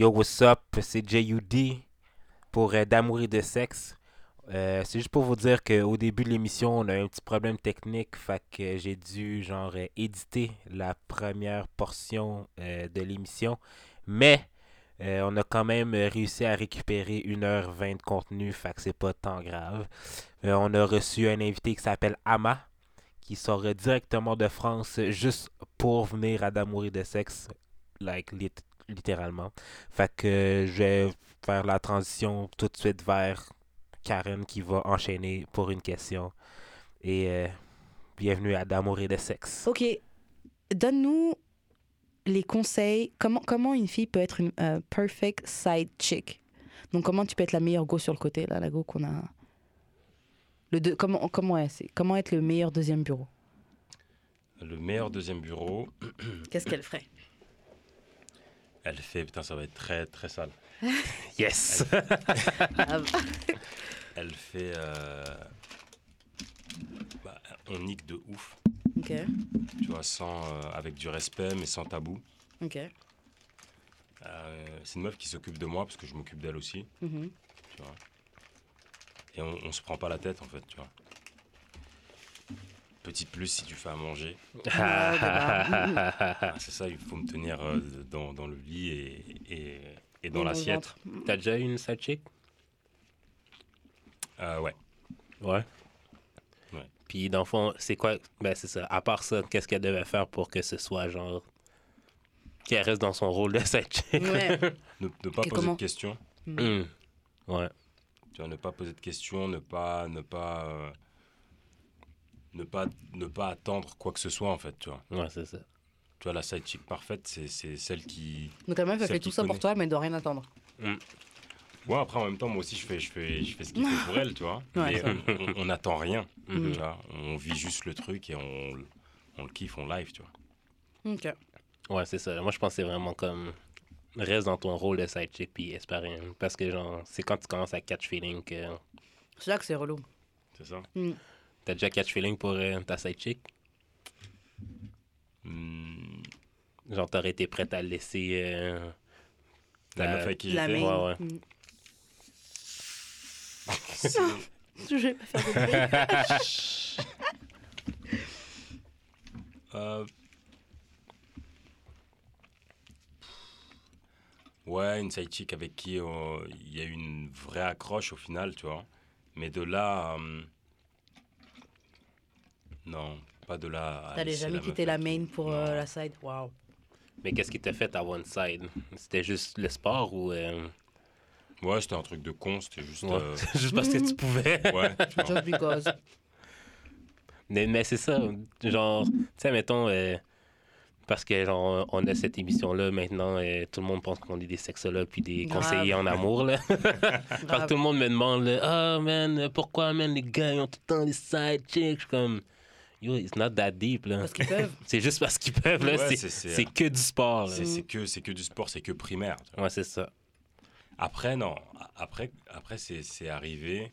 Yo, what's up? C'est JUD pour euh, D'amour et de sexe. Euh, c'est juste pour vous dire qu'au début de l'émission, on a eu un petit problème technique. Fait que j'ai dû, genre, euh, éditer la première portion euh, de l'émission. Mais on a quand même réussi à récupérer 1h20 de contenu. Fait que c'est pas tant grave. On a reçu un invité qui s'appelle Ama, qui sort directement de France juste pour venir à D'amour et de sexe. Like, lit- littéralement. Fait que je vais faire la transition tout de suite vers Karen qui va enchaîner pour une question. Et euh, bienvenue à D'amour et de sexe. Ok, donne-nous les conseils. Comment, comment une fille peut être une euh, perfect side chick? Donc, comment tu peux être la meilleure go sur le côté, là, la go qu'on a? Le deux- comment, comment, ouais, comment être le meilleur deuxième bureau? Le meilleur deuxième bureau, Qu'est-ce qu'elle ferait? Elle fait, putain, ça va être très très sale. Yes! Elle fait, euh, bah, on nique de ouf, Ok, tu vois, sans, euh, avec du respect mais sans tabou. ok. Euh, c'est une meuf qui s'occupe de moi parce que je m'occupe d'elle aussi, Mhm. tu vois. Et on, on se prend pas la tête en fait, tu vois. Petit plus si tu fais à manger. Ah, c'est ça, il faut me tenir euh, dans, dans le lit et, et, et dans l'assiette. ventre. T'as déjà eu une chick? Euh, ouais. Ouais. Ouais. Puis dans le fond, c'est quoi? Ben c'est ça. À part ça, qu'est-ce qu'elle devait faire pour que ce soit genre. Qu'elle reste dans son rôle de chick? Ouais. Ne, ne pas Et poser comment de questions. Hmm. Ouais. Tu vois, ne pas poser de questions, ne pas, ne pas, euh, ne pas, ne pas attendre quoi que ce soit en fait, tu vois. Ouais, c'est ça. Tu vois, la side chick parfaite, c'est, c'est celle qui. Donc, la meuf, elle fait tout ça pour toi, mais elle doit rien attendre. Ouais, après en même temps, moi aussi, je fais, je fais, je fais ce qu'il faut pour elle, tu vois. Ouais, Mais ça. on- n'attend rien, tu vois. On vit juste le truc et on, on le kiffe, on live, tu vois. Ok. Ouais, c'est ça. Moi, je pense que c'est vraiment comme. Reste dans ton rôle de side chick puis espère rien. Parce que, genre, c'est quand tu commences à catch feeling que. C'est là que c'est relou. C'est ça. T'as déjà catch feeling pour euh, ta side chick? Hmm, Genre, t'aurais été prête à le laisser. euh, la meuf avec qui La j'étais? main. Ouais, ouais. Mm. Je vais pas faire de. Euh, Ouais, une side chick avec qui euh, il y a eu une vraie accroche au final, tu vois. Mais de là. euh, Non, pas de là. T'allais jamais quitté la main pour euh, la side? Waouh. Mais qu'est-ce qui t'a fait à one side? C'était juste le sport ou. euh, Ouais, c'était un truc de con, c'était juste. ouais, euh, juste parce que tu pouvais? Ouais. Just because. Mais, mais c'est ça, genre, tu sais, mettons, euh, parce que genre, on a cette émission-là maintenant, euh, tout le monde pense qu'on est des sexologues puis des Grave. conseillers en amour, là. Que Grave. tout le monde me demande, là, ah, man, pourquoi, man, les gars, ils ont tout le temps des side chicks? Je suis comme, yo, it's not that deep, là. Parce qu'ils peuvent. C'est juste parce qu'ils peuvent, là. Ouais, c'est, c'est que du sport, là. C'est que, c'est que du sport, c'est que primaire. tu vois. Ouais, c'est ça. Après, non. A- Après, après c'est c'est arrivé.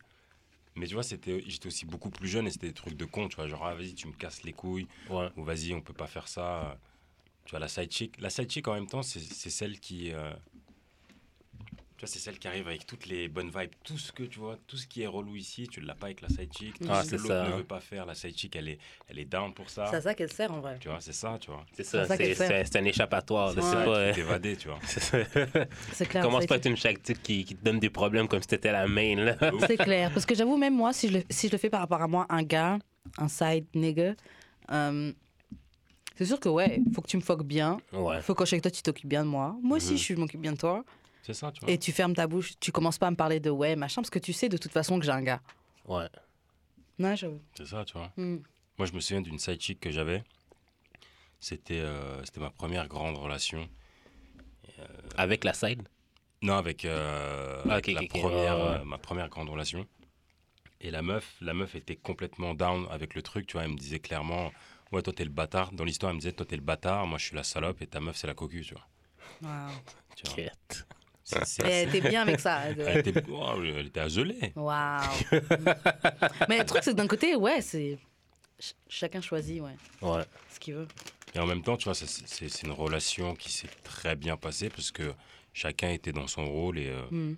Mais tu vois, c'était- j'étais aussi beaucoup plus jeune et c'était des trucs de con. Tu vois, genre, ah, vas-y, tu me casses les couilles. Ouais. ou vas-y, on peut pas faire ça. Tu vois, la side chick, la side chick en même temps, c'est c'est celle qui. euh, tu vois, c'est celle qui arrive avec toutes les bonnes vibes. Tout ce que tu vois, tout ce qui est relou ici, tu l'as pas avec la side chick. Tout Ah, ce c'est que l'autre ça, ne hein. veut pas faire, la side chick, elle est, elle est down pour ça. C'est à ça qu'elle sert en vrai. Tu vois, c'est ça, tu vois. C'est ça, C'est un échappatoire. C'est ça, pas... tu euh, t'évader, tu vois. c'est clair. Commence pas à être une chactique qui, qui te donne des problèmes comme si t'étais la main, là. C'est clair. Parce que j'avoue, même moi, si je, le, si je le fais par rapport à moi, un gars, un side nigga, euh, c'est sûr que ouais, faut que tu me fuck bien. Ouais. Faut que toi, tu t'occupes bien de moi. Moi aussi, Mhm. je m'occupe bien de toi. C'est ça, tu vois. Et tu fermes ta bouche. Tu commences pas à me parler de ouais, machin, parce que tu sais de toute façon que j'ai un gars. Ouais. Non, j'avoue. C'est ça, tu vois. Mm. Moi, je me souviens d'une side chick que j'avais. C'était euh, c'était ma première grande relation. Avec la side? Non, avec, euh, Ah, avec la première, ouais. euh, ma première grande relation. Et la meuf, la meuf était complètement down avec le truc, tu vois. Elle me disait clairement, ouais, toi t'es le bâtard. Dans l'histoire, elle me disait, toi t'es le bâtard, moi je suis la salope et ta meuf c'est la cocu, tu vois. Waouh. Tu vois. Elle était bien avec ça. elle- était, oh, elle était azelée. Waouh. Mais le truc, c'est que d'un côté, ouais, c'est. ch- Chacun choisit, ouais, Ouais. ce qu'il veut. Et en même temps, tu vois, c'est une relation qui s'est très bien passée parce que chacun était dans son rôle et euh, Hmm.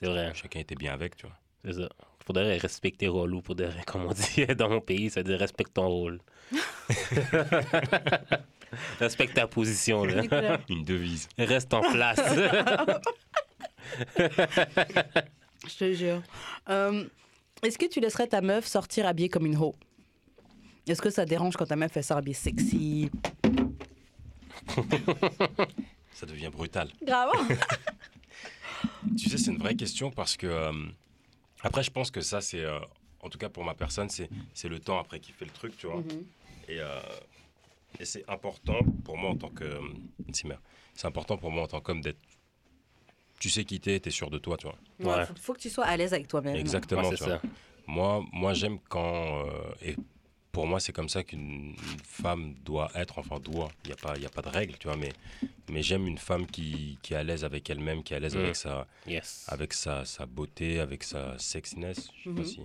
C'est vrai. chacun était bien avec, tu vois. C'est ça. Faudrait respecter Rolou pour de comme on dit dans mon pays, ça dit respecte ton rôle. respecte ta position, là. Une devise. Reste en place. Je te jure. Euh, Est-ce que tu laisserais ta meuf sortir habillée comme une hoe? Est-ce que ça dérange quand ta meuf elle sort habillée sexy? Ça devient brutal. Grave. Tu sais, c'est une vraie question parce que. euh, après, je pense que ça, c'est. euh, en tout cas, pour ma personne, c'est c'est le temps après qui fait le truc, tu vois. Et, euh, et c'est important pour moi en tant que. euh, C'est important pour moi en tant qu'homme d'être. Tu sais qui t'es, t'es sûr de toi, tu vois. Ouais. faut, faut que tu sois à l'aise avec toi-même. Exactement, Ouais, c'est tu vois. ça. Moi, moi j'aime quand. euh, et pour moi, c'est comme ça qu'une une femme doit être. Enfin, doit. Il n'y a, pas- il y a pas de règle, tu vois. Mais, mais j'aime une femme qui, qui est à l'aise avec elle-même, qui est à l'aise Mm. avec, sa, Yes. avec sa, sa beauté, avec sa sexiness. Je sais pas Mhm. si.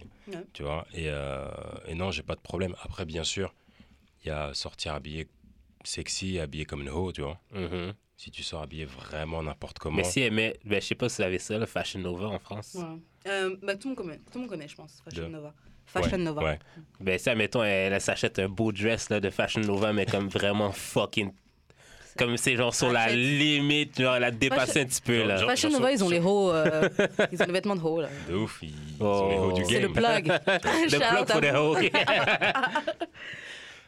Tu vois. Et, euh, et non, j'ai pas de problème. Après, bien sûr, il y a sortir habillé sexy, habillé comme une hoe, tu vois. Mhm. Si tu sors habillé vraiment n'importe comment. Mais si elle met, ben, je sais pas si vous avez ça, le Fashion Nova en France. Ouais. Euh, bah, tout, le monde connaît, tout le monde connaît, je pense, Fashion De- Nova. Fashion Ouais, Nova. Ouais. Ben, si, admettons, elle, elle s'achète un beau dress là, de Fashion Nova, mais comme vraiment fucking. Comme c'est genre sur la limite, genre elle a dépassé un petit peu là. Genre- Fashion Nova, ils ont les hauts. euh, ils ont les vêtements de haut, là. De ouf, ils, ils Oh. ont les hauts du C'est le game. plug. The Shout plug the vous. hoe.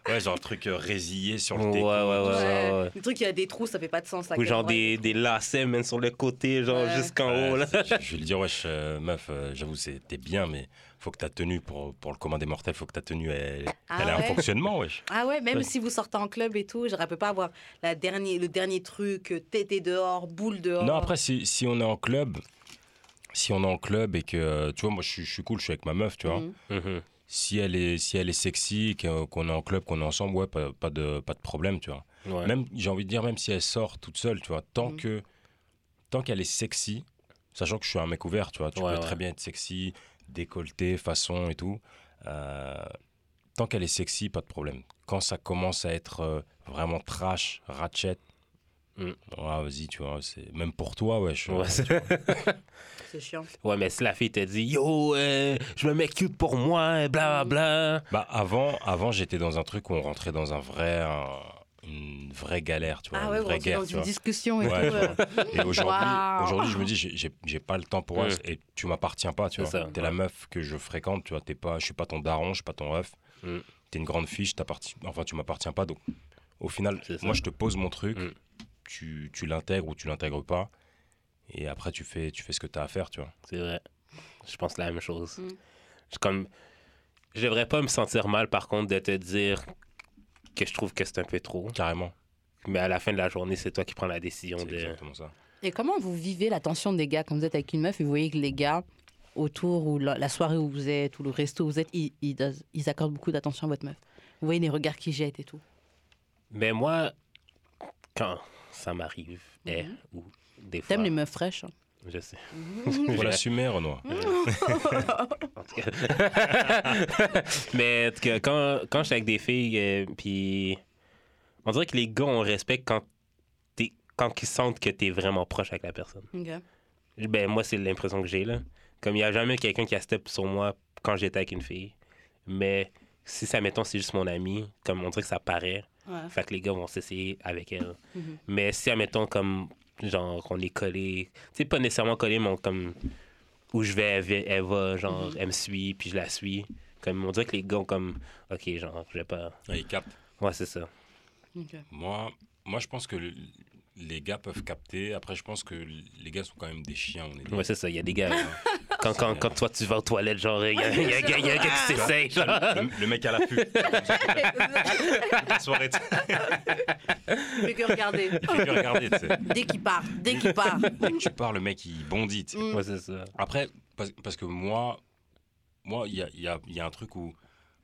Ouais, genre un truc euh, résillé sur le Ouais, déco. ouais, ouais, ouais, ouais. Le truc, il y a des trous, ça fait pas de sens. à Ou genre a des, des lacets, même sur le côté, genre Ouais. jusqu'en Ouais, haut là. je, je vais lui dire, wesh, euh, meuf, euh, j'avoue, t'es bien, mais faut que ta tenue, pour, pour le commun des mortels, faut que ta tenue, elle, Ah elle ait un ouais fonctionnement, wesh. Ah ouais, même Ouais. si vous sortez en club et tout, genre, elle peut pas avoir la dernier, le dernier truc, euh, tété dehors, boule dehors. Non, après, si, si on est en club, si on est en club et que, euh, tu vois, moi, je suis, je suis cool, je suis avec ma meuf, tu vois. Mhm. Mhm. Si elle est, si elle est sexy, qu'on est en club, qu'on est ensemble, ouais, pas, pas de, pas de problème, tu vois. Ouais. Même, j'ai envie de dire, même si elle sort toute seule, tu vois, tant Mhm. que, tant qu'elle est sexy, sachant que je suis un mec ouvert, tu vois, tu Ouais, peux ouais. très bien être sexy, décolleté, façon et tout. euh, tant qu'elle est sexy, pas de problème. Quand ça commence à être euh, vraiment trash, ratchet, Mm. ouais, vas-y, tu vois, c'est même pour toi, ouais. je- Ouais, c'est- chiant. ouais, mais si la fille te dit Yo, euh, je me mets cute pour moi, bla bla bla. Bah, avant, avant j'étais dans un truc où on rentrait dans un vrai, un- une vraie galère, tu vois, Ah une ouais, vraie guerre, dans tu une vois. discussion et Ouais, tout. euh. Et aujourd'hui, aujourd'hui, je me dis, j'ai- pas le temps pour Mm. ça et tu m'appartiens pas, tu C'est vois. ça, T'es ouais. la meuf que je fréquente, tu vois. T'es pas, je suis pas ton daron, je suis pas ton ref. Mm. T'es une grande fille, je enfin, tu m'appartiens pas. Donc, au final, moi, je te pose mon truc, Mm. Tu, tu l'intègres ou tu l'intègres pas. Et après, tu fais, tu fais ce que t'as à faire, tu vois. C'est vrai. Je pense la même chose. Mm. Je, comme, je devrais pas me sentir mal, par contre, de te dire que je trouve que c'est un peu trop. Carrément. Mais à la fin de la journée, c'est toi qui prends la décision C'est de. exactement ça. Et comment vous vivez l'attention des gars? Quand vous êtes avec une meuf et vous voyez que les gars autour ou la, la soirée où vous êtes ou le resto où vous êtes, ils, ils, ils accordent beaucoup d'attention à votre meuf. Vous voyez les regards qu'ils jettent et tout. Mais moi, quand ça m'arrive, eh, Mhm. ou des fois. T'aimes les meufs fraîches hein Je sais. Faut l'assumer, Renoir. En tout cas. Mais en tout cas, quand, quand je suis avec des filles, euh, puis on dirait que les gars, on respecte quand, t'es- quand ils sentent que tu es vraiment proche avec la personne. Ben, moi, c'est l'impression que j'ai, là. Comme il n'y a jamais quelqu'un qui a step sur moi quand j'étais avec une fille. Mais si ça, mettons, c'est juste mon ami, comme on dirait que ça paraît, Ouais. fait que les gars vont s'essayer avec elle. Mhm. Mais si, admettons, comme, genre, on est collé, tu sais, pas nécessairement collé, mais on- comme, où je vais, elle, va- elle va, genre, Mhm. elle me suit, puis je la suis. Comme, on dirait que les gars ont comme, ok, genre, je vais pas. Ah, il capte. Ouais, c'est ça. Moi, moi, je pense que le- les gars peuvent capter. Après, je pense que les gars sont quand même des chiens. On est des- Ouais, c'est ça. Il y a des gars. quand, quand, quand toi, tu vas aux toilettes, genre, il y a, il y a, il y a- il y a un gars qui s'essaye, genre. le, le mec à l'affût. La soirée, tu Fait que regarder. il fait que regarder, tu sais. Dès qu'il part, dès qu'il part. Dès que tu pars, le mec, il bondit. tu sais. Mm. Ouais, c'est ça. Après, parce, parce que moi, moi, il y a, il y, a, il y a un truc où,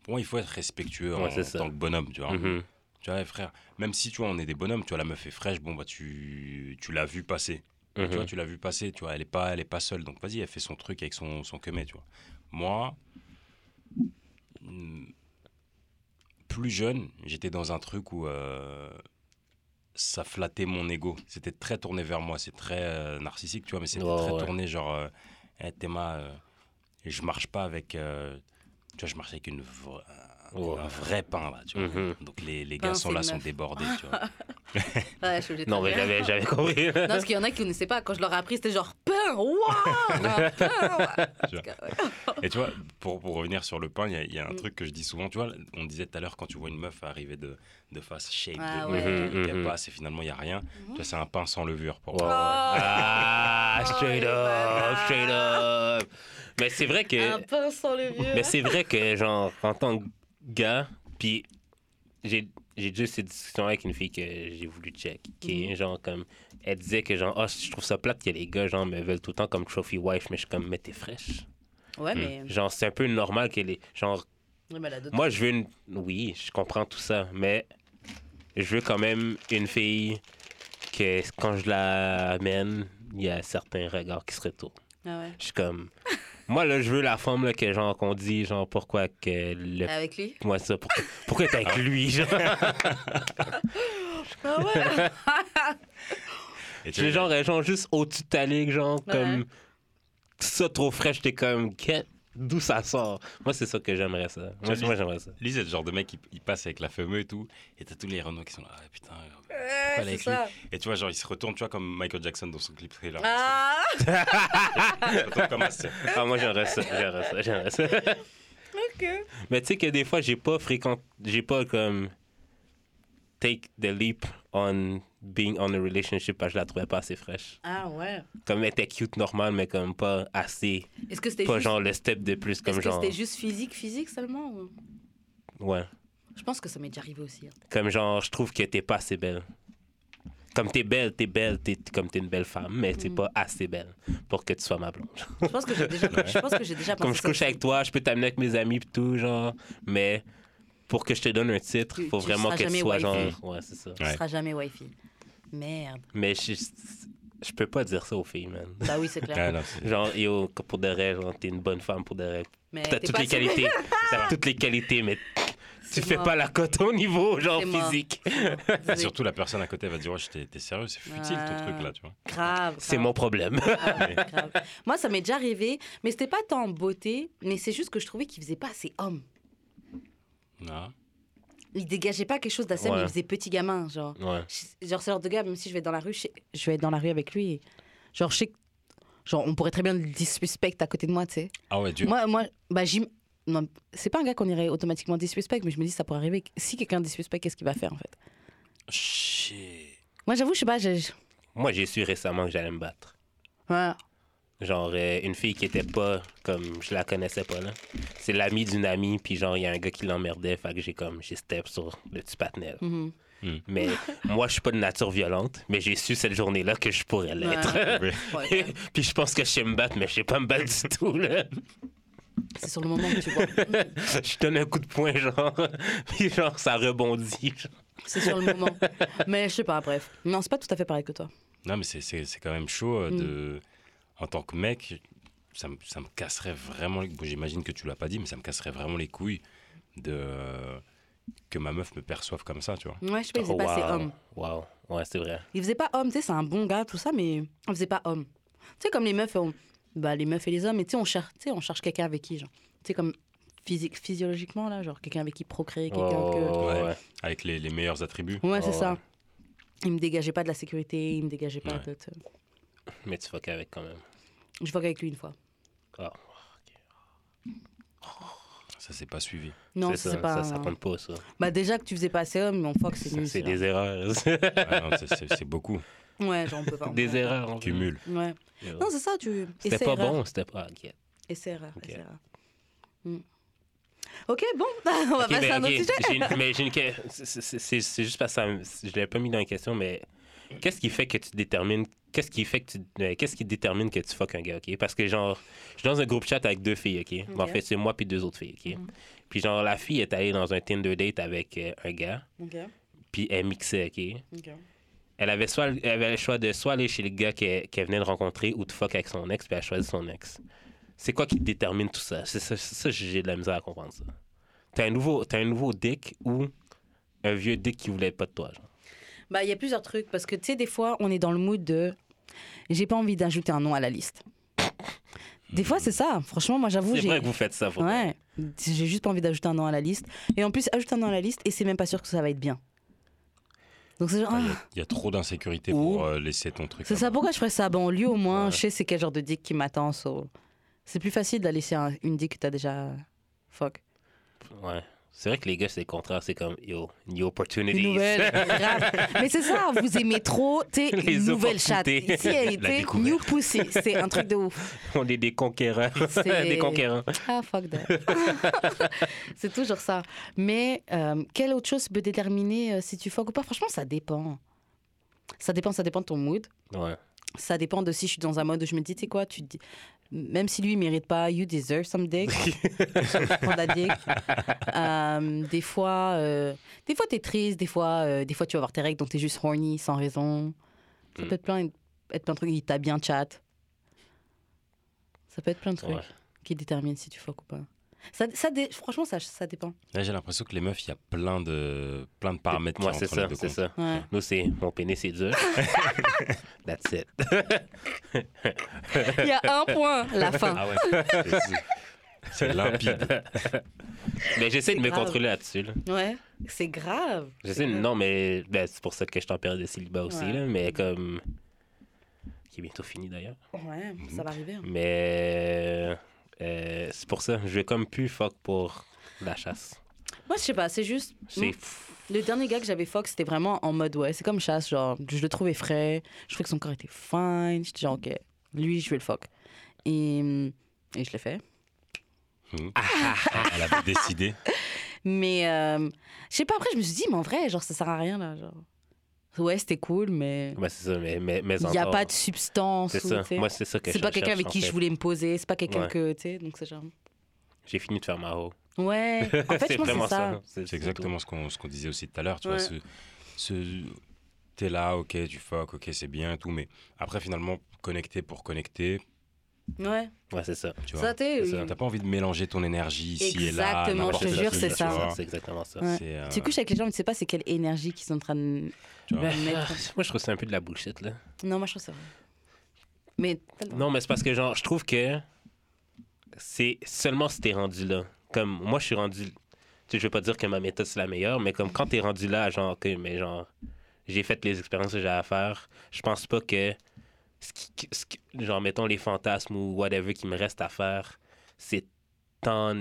pour moi, il faut être respectueux en, Ouais, ça. tant que bonhomme, tu vois. Mhm. Tu vois, frère, même si, tu vois, on est des bonhommes, tu vois, la meuf est fraîche, bon, bah, tu, tu l'as vu passer. Tu vois, Mhm. tu l'as vu passer, tu vois, elle est pas, elle est pas seule. Donc, vas-y, elle fait son truc avec son, son quemet, tu vois. Moi, hmm, plus jeune, j'étais dans un truc où euh, ça flattait mon ego. C'était très tourné vers moi. C'est très euh, narcissique, tu vois, mais c'était très ouais. tourné genre, euh, Hey, Théma, euh, je marche pas avec. tu vois, je marche avec une vra- un, vrai pain, là, tu vois. Mhm. Donc les, les Pain, gars sont c'est là, sont débordés, tu vois. Ouais, je suis obligée de Non, mais j'avais, j'avais compris. Non, parce qu'il y en a qui ne sait pas. Quand je leur ai appris, c'était genre pain, waouh un pain, ouais. Tu vois. Et tu vois, pour, pour revenir sur le pain, il y a- il y, a un Mm. truc que je dis souvent, tu vois, on disait tout à l'heure, quand tu vois une meuf arriver de, de face shape, Ah de, ouais. de- Mhm, qu'elle mhm. passe et finalement il n'y a rien, tu vois, c'est un pain sans levure pour moi. Ah, straight Oh, up, straight up. Mais c'est vrai que. Un pain sans le vieux. Mais c'est vrai que, genre, en tant que gars, puis j'ai déjà eu cette discussion avec une fille que j'ai voulu check, qui est genre comme. Elle disait que, genre, oh, je trouve ça plate que les gars, genre, me veulent tout le temps comme trophy wife, mais je suis comme, mais t'es fraîche. Ouais, mais. Genre, c'est un peu normal que les. Genre, mais moi, je veux une. Oui, je comprends tout ça, mais je veux quand même une fille que quand je la amène, il y a certains regards qui se retournent. Ah ouais. Je suis comme. Moi, là, je veux la femme, là, que, genre, qu'on dit, genre, pourquoi que le. Avec lui? Moi, ça, pourquoi, pourquoi t'es avec lui, genre? Ah ouais J'ai genre, euh, genre, juste au-dessus de ta ligue, genre, Ouais. comme. Ça trop fraîche, t'es comme, Qu'est- d'où ça sort? Moi, c'est ça que j'aimerais, ça. Moi, moi, j'aimerais ça. lui, c'est le genre de mec qui il passe avec la fameuse et tout, et t'as tous les Renault qui sont là, ah, putain. C'est avec ça. Et tu vois, genre, il se retourne, tu vois, comme Michael Jackson dans son clip trailer. Ah comme ça. Ah, moi, j'aimerais ça, j'aimerais ça, j'aimerais ça. Ok. Mais tu sais que des fois, j'ai pas fréquent... J'ai pas comme. Take the leap on being on a relationship parce que je la trouvais pas assez fraîche. Ah ouais. Comme elle était cute normal, mais comme pas assez. Est-ce que c'était Pas juste... genre le step de plus, Est-ce comme que genre. c'était juste physique, physique seulement ou- Ouais. Je pense que ça m'est déjà arrivé aussi. hein. Comme genre, je trouve que t'es pas assez belle. Comme t'es belle, t'es belle, t'es comme t'es une belle femme, mais t'es Mm. pas assez belle pour que tu sois ma blonde. Je pense que j'ai déjà, je pense que j'ai déjà pensé Comme je couche avec toi, je peux t'amener avec mes amis pis tout, genre, mais pour que je te donne un titre, Tu- faut tu vraiment que tu sois wifey. genre. Ouais, c'est ça. Tu Ouais. seras jamais wifi. Merde. Mais je, je peux pas dire ça aux filles, man. Bah oui, c'est clair. Ah, non, Genre, yo, pour de vrai, genre, t'es une bonne femme pour de vrai. T'as t'es toutes pas les qualités. T'as toutes les qualités, mais tu fais mort. pas la cote au niveau, genre, physique. Surtout, la personne à côté va dire, ouais, t'es sérieux, c'est futile ton Ah. truc là, tu vois. Grave. C'est mon problème. Grave, grave. Moi, ça m'est déjà arrivé, mais c'était pas tant en beauté, mais c'est juste que je trouvais qu'il faisait pas assez homme. Non. Il dégageait pas quelque chose d'assez, mais Ouais. il faisait petit gamin, genre. Ouais. Genre, c'est le genre de gars, même si je vais dans la rue, je, vais être dans la rue avec lui. et- genre, je sais que- Genre, on pourrait très bien le disrespect à côté de moi, tu sais. Ah ouais, Dieu. Moi, moi, bah, j'im- non, c'est pas un gars qu'on irait automatiquement disrespect, mais je me dis, ça pourrait arriver. Si quelqu'un disrespect, qu'est-ce qu'il va faire, en fait? Shit. Moi, j'avoue, je sais pas, j'ai. Moi, j'ai su récemment que j'allais me battre. Ouais. Genre, euh, une fille qui était pas comme je la connaissais pas, là. C'est l'ami d'une amie, puis genre, il y a un gars qui l'emmerdait, fait que j'ai comme, j'ai step sur le petit patinet. là. Mhm. Mais moi, je suis pas de nature violente, mais j'ai su cette journée-là que je pourrais l'être. Ouais, puis je pense que je sais me battre, mais je sais pas me battre du tout, là. c'est sur le moment que tu vois. Je donne un coup de poing, genre, puis genre, ça rebondit. genre. C'est sur le moment. Mais je sais pas, bref. Non, c'est pas tout à fait pareil que toi. Non, mais c'est- c'est c'est quand même chaud euh, Mm. de. En tant que mec, ça, me- ça me casserait vraiment. les- Bon, J'imagine que tu l'as pas dit, mais ça me casserait vraiment les couilles de. que ma meuf me perçoive comme ça, tu vois. Ouais, je sais pas, il faisait pas assez homme. Wow. Ouais, c'est vrai. Il faisait pas homme, tu sais, c'est un bon gars, tout ça, mais il faisait pas homme. Tu sais, comme les meufs, on- bah, les meufs et les hommes, et tu sais, on cherche, tu sais, on cherche quelqu'un avec qui, genre. Tu sais, comme physique, physiologiquement, là, genre, quelqu'un avec qui procréer, quelqu'un Oh, que. Ouais. ouais. Avec les, les meilleurs attributs. Ouais, c'est Oh, ça. Il me dégageait pas de la sécurité, il me dégageait pas Ouais. de. Mais tu fuck avec quand même. Je vois qu'avec lui une fois. Ah, Ça s'est pas suivi. Non, c'est c'est ça, pas. ça, ça compte pas, ça. Bah, déjà que tu faisais pas assez homme, mais on voit que c'est nul. C'est des erreurs. Ah non, c'est- c'est c'est beaucoup. Ouais, on peut pas. on des erreurs. en fait. Cumul. Ouais. Non, c'est ça, tu. C'était pas erreur. bon, c'était pas. ok. Essai, erreur, Ok. essai, erreur. Hmm. Ok, bon, on va passer ben, à un autre sujet. une- mais j'ai une que- c'est- c'est c'est- c'est juste parce que ça je l'avais pas mis dans la question, mais qu'est-ce qui fait que tu détermines. Qu'est-ce qui fait que tu. euh, Qu'est-ce qui détermine que tu fuck un gars, ok? Parce que, genre, je suis dans un groupe chat avec deux filles, ok? En fait, c'est moi puis deux autres filles, ok? Mhm. Puis, genre, la fille est allée dans un Tinder date avec euh, un gars, Ok, puis elle mixait, ok? Elle avait, soit, elle avait le choix de soit aller chez le gars qu'elle qu'elle venait de rencontrer ou de fuck avec son ex, puis elle a choisi son ex. C'est quoi qui détermine tout ça? C'est ça, j'ai de la misère à comprendre ça. T'as un nouveau, un nouveau dick ou un vieux dick qui voulait pas de toi, genre? Bah, il y a plusieurs trucs parce que tu sais, des fois, on est dans le mood de j'ai pas envie d'ajouter un nom à la liste. Des fois, c'est ça. Franchement, moi, j'avoue, C'est vrai que vous faites ça. vrai. Ouais. J'ai juste pas envie d'ajouter un nom à la liste. Et en plus, ajouter un nom à la liste et c'est même pas sûr que ça va être bien. Donc c'est genre. Enfin, Il y, ah, a- il y a trop d'insécurité Ou- pour euh, laisser ton truc. c'est ça, pourquoi je ferais ça? Bon, lui, au moins, Ouais. je sais c'est quel genre de dick qui m'attend. so- C'est plus facile de laisser un- une dick que t'as déjà. Fuck. Ouais. C'est vrai que les gars, c'est le contraire. C'est comme, yo, new opportunities. Une nouvelle. grave. Mais c'est ça, vous aimez trop, tu sais, Les nouvelle chatte. Ici, elle était new pussy. C'est un truc de ouf. On est des conquérants. C'est- des conquérants. Ah, fuck that. c'est toujours ça. Mais euh, quelle autre chose peut déterminer euh, si tu fuck ou pas? Franchement, ça dépend. Ça dépend, ça dépend de ton mood. Ouais. Ça dépend de si je suis dans un mode où je me dis, tu sais quoi, tu dis, même si lui, il mérite pas, you deserve some dick. Ta dick. Euh, des fois, euh, des fois, t'es triste, des fois, euh, des fois, tu vas avoir tes règles, donc t'es juste horny, sans raison. Ça Mm. peut être plein, être plein de trucs, il t'a bien chat. Ça peut être plein de trucs Ouais. qui déterminent si tu fuck ou pas. Ça, ça dé- Franchement, ça, ça dépend. Là, j'ai l'impression que les meufs, il y a plein de, plein de paramètres Moi, qui c'est ça, c'est ça. Ouais. Nous, c'est mon pénis, c'est dur. That's it. Il y a un point, la fin. Ah ouais, c'est- limpide. Mais j'essaie de me contrôler là-dessus. Là. Ouais, c'est grave. J'essaie de- Non, mais ben, c'est pour ça que je suis en période de célibat aussi. Ouais. Là, mais comme. Qui est bientôt fini d'ailleurs. Ouais, ça va arriver. hein. Mais. Euh, c'est pour ça. Je vais comme plus fuck pour la chasse. Moi, je sais pas, c'est juste. C'est. Le dernier gars que j'avais fuck, c'était vraiment en mode, ouais, c'est comme chasse, genre, je le trouvais frais, je trouvais que son corps était fine, j'étais genre, ok, lui, je vais le fuck. Et, et je l'ai fait. Hmm. Elle avait décidé. Mais, euh, je sais pas, après, je me suis dit, mais en vrai, genre, ça sert à rien, là, genre. Ouais, c'était cool, mais c'est ça, mais, mais, mais il n'y a pas de substance. C'est ça. Moi, c'est ça que C'est pas quelqu'un avec qui je voulais me poser, c'est pas quelqu'un Ouais. que, tu sais, donc c'est genre. J'ai fini de faire ma ho. Ouais, en fait, c'est ça. C'est exactement ce qu'on ce qu'on disait aussi tout à l'heure. Tu Ouais. vois, ce, ce- t'es là, ok, tu fuck, ok, c'est bien, tout. Mais après, finalement, connecter pour connecter, Ouais, Ouais, c'est ça. tu vois. ça, ça. T'as pas envie de mélanger ton énergie ici et là. Exactement, je te jure, c'est ça. C'est exactement ça. Ouais. Euh, Tu couches avec les gens, mais tu sais pas c'est quelle énergie qu'ils sont en train de. Ben, mettre. moi, je trouve que c'est un peu de la bullshit, là. Non, moi, je trouve ça. vrai. Mais. Non, mais c'est parce que, genre, je trouve que c'est seulement si t'es rendu là. Comme, moi, je suis rendu... Tu sais, je veux pas dire que ma méthode, c'est la meilleure, mais comme quand t'es rendu là, genre, que, mais genre, j'ai fait les expériences que j'ai à faire, je pense pas que... ce qui- ce qui- genre, mettons, les fantasmes ou whatever qui me reste à faire, c'est tant...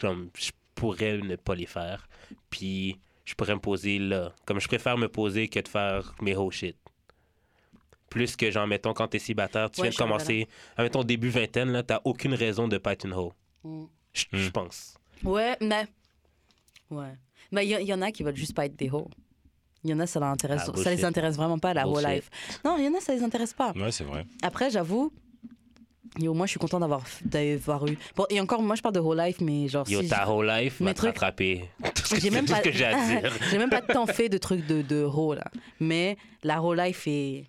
Comme, je pourrais ne pas les faire. Puis, je pourrais me poser là. Comme, je préfère me poser que de faire mes whole shit. Plus que, genre, mettons, quand t'es célibataire, tu Ouais, viens de commencer, mettons, début vingtaine, là, t'as aucune raison de pas être une hoe. Mm. Je je Mm. pense. Ouais, mais. Ouais. Mais il y, y en a qui veulent juste pas être des hoes. Il y en a, ça, intéresse, Ah, ça les intéresse vraiment pas, la whole life. Non, il y en a, ça les intéresse pas. Ouais, c'est vrai. Après, j'avoue, yo, moi, je suis content d'avoir d'avoir eu. Bon, et encore, moi, je parle de whole life, mais genre. Yo, si ta whole life te trucs- rattraper. Tout ce que, J'ai même pas- j'ai à dire. j'ai même pas tant fait de trucs de, de ho, là. Mais la whole life est.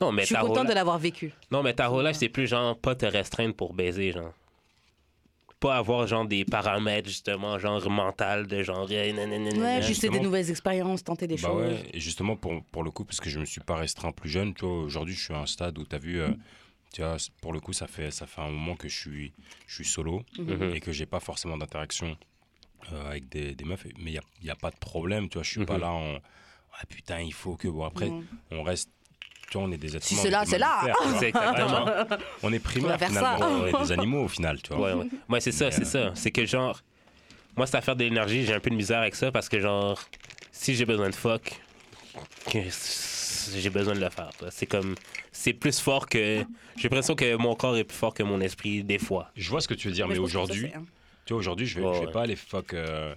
Non, mais je suis ta whole, de l'avoir vécu. non, mais ta whole life, c'est plus genre pas te restreindre pour baiser, genre. Pas avoir genre des paramètres, justement, genre mental, de genre. eh, Ouais, nanana. juste des nouvelles expériences, tenter des Bah choses. ouais, et justement pour, pour le coup, parce que je me suis pas restreint plus jeune, tu vois, aujourd'hui je suis à un stade où tu as vu, euh, tu vois, pour le coup ça fait, ça fait un moment que je suis, je suis solo Mhm. et que j'ai pas forcément d'interaction euh, avec des, des meufs, mais il n'y a, y a pas de problème, tu vois, je suis pas Mhm. là en, ah putain, il faut que, bon après, Mhm. on reste, tu vois, on est des êtres Si humains, c'est on est là, c'est là. C'est exactement. On est primaires faire ça. finalement, on est des animaux au final, tu vois. Ouais, ouais. Ouais, c'est ça, c'est euh, ça. C'est que genre, moi, cette affaire de l'énergie, j'ai un peu de misère avec ça parce que genre, si j'ai besoin de fuck, que j'ai besoin de le faire. C'est comme, c'est plus fort que. J'ai l'impression que mon corps est plus fort que mon esprit des fois. Je vois ce que tu veux dire, mais, aujourd'hui, hein. Tu vois, aujourd'hui, je vais, Ouais, je vais ouais. pas aller fuck. euh,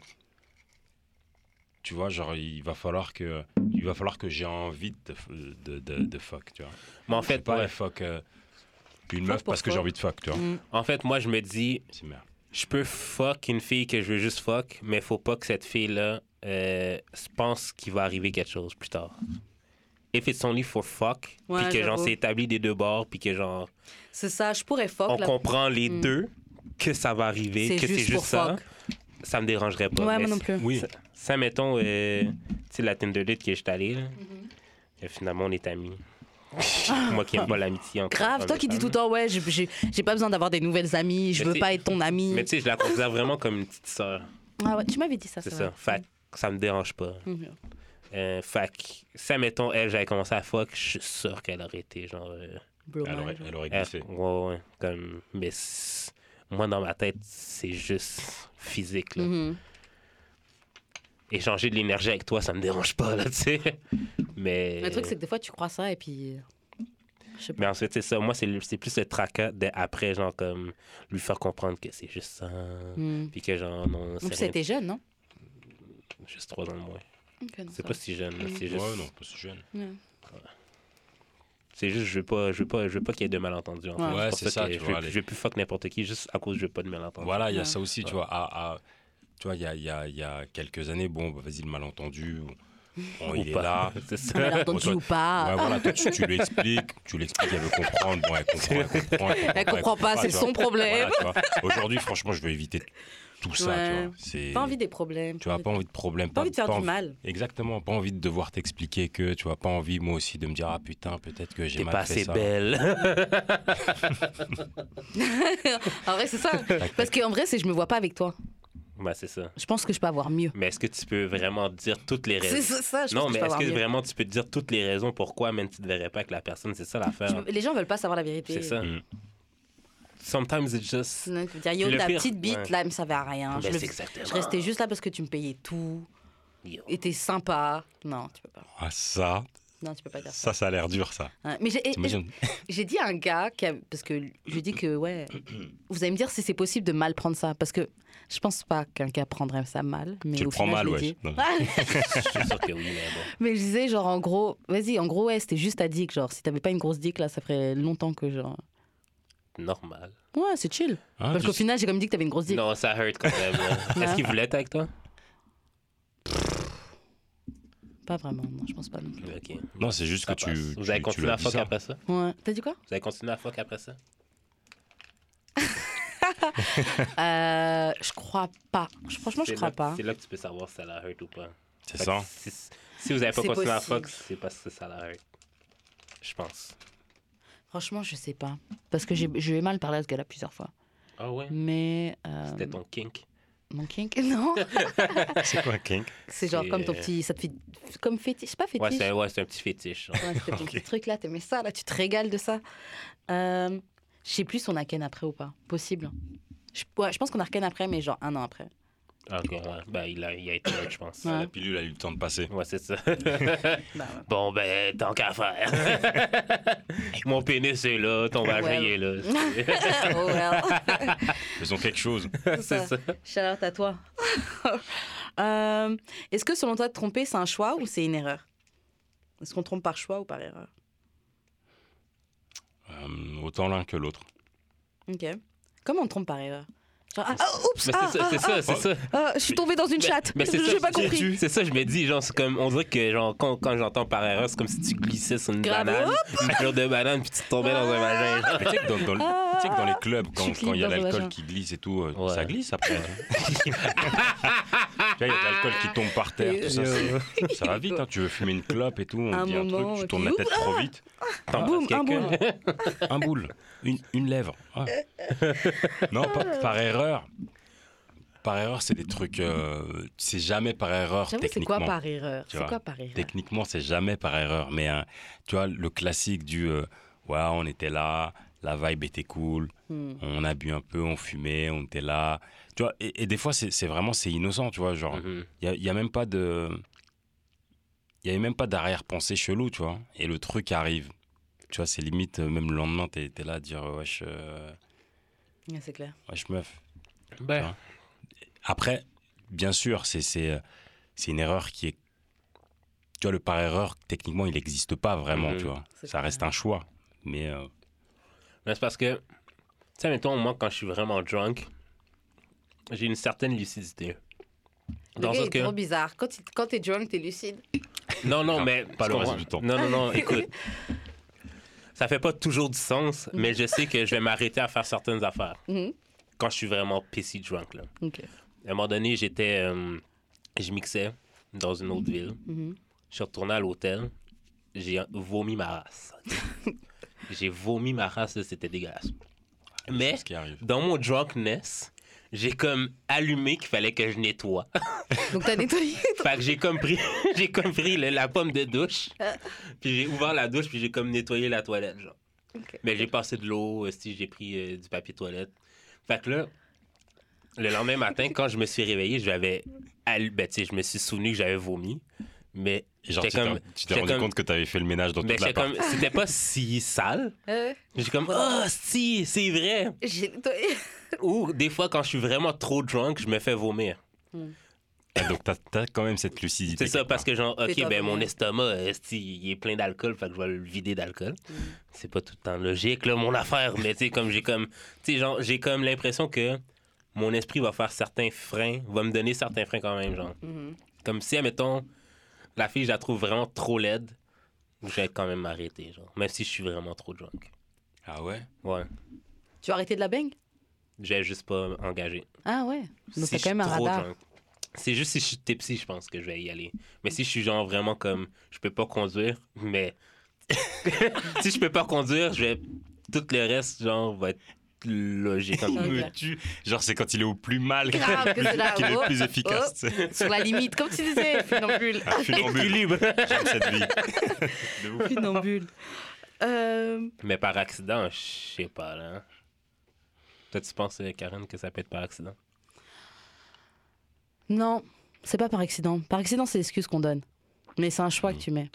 Tu vois, genre, il va falloir que, il va falloir que j'ai envie de, de, de, de fuck, tu vois. Mais en fait, pas ouais. aller fuck euh, une Fuck meuf parce que j'ai envie de fuck, tu vois. Mm. En fait, moi, je me dis, je peux fuck une fille que je veux juste fuck, mais faut pas que cette fille-là euh, se pense qu'il va arriver quelque chose plus tard. If it's only for fuck, Ouais, puis que genre c'est établi des deux bords, puis que genre C'est ça, je pourrais fuck. on là. comprend les Mm. deux que ça va arriver, C'est que c'est juste ça, fuck. Ça me dérangerait pas. Ouais, moi non plus. Oui, Ça, mettons, euh, tu sais, la Tinder date que j'étais allé, là. Et finalement, on est amis. Moi qui aime pas l'amitié encore. Grave, toi qui dis tout le temps, ouais, j'ai- pas besoin d'avoir des nouvelles amies, je Mais veux pas être ton ami. Mais tu sais, je la considère vraiment comme une petite sœur. Ah ouais, tu m'avais dit ça, C'est c'est ça. vrai. Fait que ça me dérange pas. Mhm. Euh, fait que, si, mettons, elle, j'avais commencé à fuck, je suis sûr qu'elle aurait été genre. euh, Bro, Elle aurait, elle aurait elle- glissé. ouais, ouais. Comme, mais moi, dans ma tête, c'est juste physique. Là. Mhm. Échanger de l'énergie avec toi, ça me dérange pas, là, tu sais. Mais. Le truc, c'est que des fois, tu crois ça et puis. Je sais pas. Mais ensuite, c'est ça. Moi, c'est plus le tracas d'après, genre, comme, lui faire comprendre que c'est juste ça. Mhm. Puis que, genre, non, rien- t'étais jeune, non? Juste trois ans de moins. C'est pas si jeune, Mm. c'est juste. Ouais, non, pas si jeune. Ouais. C'est juste, je veux pas, je veux pas, je veux pas qu'il y ait de malentendus. En fait. Ouais. C'est ça, tu je, vois, veux, les- je veux plus fuck n'importe qui juste à cause je veux pas de malentendus. Voilà, il y a Ouais. ça aussi, tu vois. À, à- tu vois, il y a, il y, a, il y a quelques années, bon, bah, vas-y, le malentendu, bon, il est pas. là. c'est ça. On l'a entendu toi- ou pas Ouais, voilà, toi, tu, tu lui expliques, tu lui expliques, elle veut comprendre, bon, elle comprend, elle comprend. Elle comprend pas, c'est son problème. Voilà. Aujourd'hui, franchement, je veux éviter tout ça, Ouais. tu vois. C'est- Pas envie des problèmes. Tu vois, pas envie de problème. pas envie de faire du mal. Exactement, pas envie de devoir t'expliquer que, tu vois, pas envie, moi aussi, de me dire, ah putain, peut-être que j'ai T'es mal pas fait assez ça. belle. en vrai, c'est ça. Parce qu'en vrai, c'est je me vois pas avec toi. bah, c'est ça. Je pense que je peux avoir mieux. Mais est-ce que tu peux vraiment dire toutes les C'est raisons? Ça, ça, je Non, pense que mais est-ce que mieux. vraiment tu peux dire toutes les raisons pourquoi même tu te verrais pas avec la personne? C'est ça l'affaire. Je- Les gens veulent pas savoir la vérité. C'est ça. Mm. Sometimes it's just. Sinon, tu peux dire, yo, ta pire, petite bite, ouais. là, elle me servait à rien. Ben, je, le- je restais juste là parce que tu me payais tout. Yo. Et t'es sympa. Non, tu peux pas. Ah, ça, Non, tu peux pas dire ça. ça, ça a l'air dur, ça. Mais j'ai- dit à un gars, qui a- parce que je lui ai dit que, ouais, vous allez me dire si c'est possible de mal prendre ça. Parce que je pense pas qu'un gars prendrait ça mal. Mais Tu le prends final, mal, ouais. dit. Non. Je oui. Mais je disais, genre, en gros, vas-y, en gros, ouais, c'était juste ta dick. Genre, si t'avais pas une grosse dick, là, ça ferait longtemps que, genre. Normal. Ouais, c'est chill. Hein, Parce tu qu'au final, j'ai comme dit que t'avais une grosse dick. Non, ça hurt quand même. là. Est-ce qu'il voulait être avec toi? Pas vraiment, non, je pense pas non plus. Ok. Non, c'est juste Ça que tu. passe. tu- Vous avez tu continué l'as à dit fuck ça. après ça? Ouais. T'as dit quoi? Vous avez continué à fuck après ça? Euh, Je crois pas. Je- Franchement, je C'est crois là- pas. C'est là que tu peux savoir si ça la hurt ou pas. C'est Fait ça. Si, si vous avez pas C'est continué à possible. fuck, c'est parce que ça la hurt. Je pense. Franchement, je sais pas. Parce que j'ai j'ai eu mal parler à ce gars-là plusieurs fois. Ah ouais? Mais. euh, C'était ton kink? Mon kink Non. C'est quoi, kink? C'est genre C'est, comme ton petit. Ça te fait. Comme fétiche. C'est pas fétiche. Ouais, c'est un, ouais, c'est un petit fétiche. Ouais, c'était ton petit truc là, t'aimais ça, là, tu te régales de ça. Euh, je sais plus si on a Ken après ou pas. Possible. Je, ouais, je pense qu'on a Ken après, mais genre un an après. Ah, ok, ouais. Ben, il a, il a été hurt, je pense. Ouais. La pilule a eu le temps de passer. Ouais, c'est ça. Bah, bon, ben, tant qu'à faire. Mon pénis est là, ton vagin Well. est là. oh well. Faisons quelque chose. c'est ça. Out à toi. Euh, Est-ce que selon toi, te tromper, c'est un choix ou c'est une erreur? Est-ce qu'on trompe par choix ou par erreur? Euh, autant l'un que l'autre. Ok. Comment on trompe par erreur? Ah, ah, oups, Mais ah, c'est ça, c'est ça, c'est ça. ah, je suis tombée dans une chatte. Mais c'est J'ai ça, pas c'est- compris. C'est ça, je me dis, genre, c'est comme, on dirait que, genre, quand, quand j'entends par erreur, c'est comme si tu glissais sur une Grave. banane, une fleur de banane, puis tu tombais dans un vagin. Mais tu sais que dans, dans le- Ah. tu sais que dans les clubs, quand il y a l'alcool qui glisse et tout, euh, Ouais. ça glisse après. il y a de l'alcool qui tombe par terre, tout ça. c'est- Ça va vite, hein, tu veux fumer une clope et tout, on Un dit un truc, tu tournes la tête trop vite. T'en Boum, un quelqu'un. Un boule, une, une lèvre. Ah. Non, par erreur. Par erreur, c'est des trucs. euh, c'est jamais par erreur c'est quoi par erreur? C'est quoi par erreur? Techniquement, c'est jamais par erreur. Mais hein, tu vois, le classique du. euh, ouais, on était là, la vibe était cool, Hmm. on a bu un peu, on fumait, on était là. Tu vois, et, et des fois, c'est vraiment c'est innocent, tu vois. Genre, Mhm. il n'y a, y a même pas de. Il n'y avait même pas d'arrière-pensée chelou, tu vois. Et le truc arrive. Tu vois, c'est limite, euh, même le lendemain, t'es es là à dire, wesh, euh, Ouais, c'est clair. wesh meuf. Ben, Hein. Après, bien sûr, c'est c'est euh, c'est une erreur qui est. Tu vois, le par erreur, techniquement, il n'existe pas vraiment, Mhm. tu vois. Ça clair. reste un choix. Mais euh, Mais c'est parce que, tu sais, mettons, moi, quand je suis vraiment drunk, j'ai une certaine lucidité. Dans le gars sens est que... trop bizarre. Quand, tu- quand t'es drunk, t'es lucide. Non, non, mais... pas le reste du temps. Non, non, non, écoute. Ça fait pas toujours du sens, mais je sais que je vais m'arrêter à faire certaines affaires Mhm. quand je suis vraiment pissy drunk, là. Ok. À un moment donné, j'étais... euh, je mixais dans une autre ville. Mhm. Je suis retourné à l'hôtel. j'ai vomi ma race. j'ai vomi ma race, c'était dégueulasse. Mais Ce qui arrive. dans mon drunkness, j'ai comme allumé qu'il fallait que je nettoie. Donc t'as nettoyé. fait que j'ai comme pris, j'ai comme pris le- la pomme de douche, puis j'ai ouvert la douche, puis j'ai comme nettoyé la toilette, genre. Mais j'ai passé de l'eau, si j'ai pris euh, du papier toilette. Fait que là, le lendemain matin, quand je me suis réveillé, j'avais, ben, tu sais, je me suis souvenu que j'avais vomi, mais Et genre, J'étais tu t'es comme- tu t'es j'étais rendu comme- compte que t'avais fait le ménage dans mais toute la comme, c'était pas si sale. Euh, J'ai comme, oh, si, c'est vrai. Ou des fois, quand je suis vraiment trop drunk, je me fais vomir. Donc, t'as as quand même cette lucidité. C'est ça, parce que genre, ok, ben mon estomac, esti, il est plein d'alcool, fait que je vais le vider d'alcool. Mm. C'est pas tout le temps logique, là, mon affaire, mais tu sais, comme j'ai comme, tu sais, genre, j'ai comme l'impression que mon esprit va faire certains freins, va me donner certains freins quand même, genre. Mhm. Comme si, admettons, la fille, je la trouve vraiment trop laide, je vais quand même m'arrêter, genre. Même si je suis vraiment trop drunk. Ah ouais? Ouais. Tu as arrêté de la bang? Je vais juste pas engager. Ah ouais. Donc Si t'as quand même un radar. drunk. C'est juste si je suis tipsy, je pense que je vais y aller. Mais si je suis genre vraiment comme je peux pas conduire, mais si je peux pas conduire, je vais tout le reste genre va être logique. Me tue. Genre, c'est quand il est au plus mal qu'il est Oh, le plus efficace. tu sais. Sur la limite, comme tu disais, funambule. Un funambule. Équilibre. J'aime cette vie. De ouf. funambule. Euh, mais par accident, je sais pas là. Toi tu penses Karen que ça peut être par accident? Non, c'est pas par accident. Par accident, c'est l'excuse qu'on donne. Mais c'est un choix que tu mets.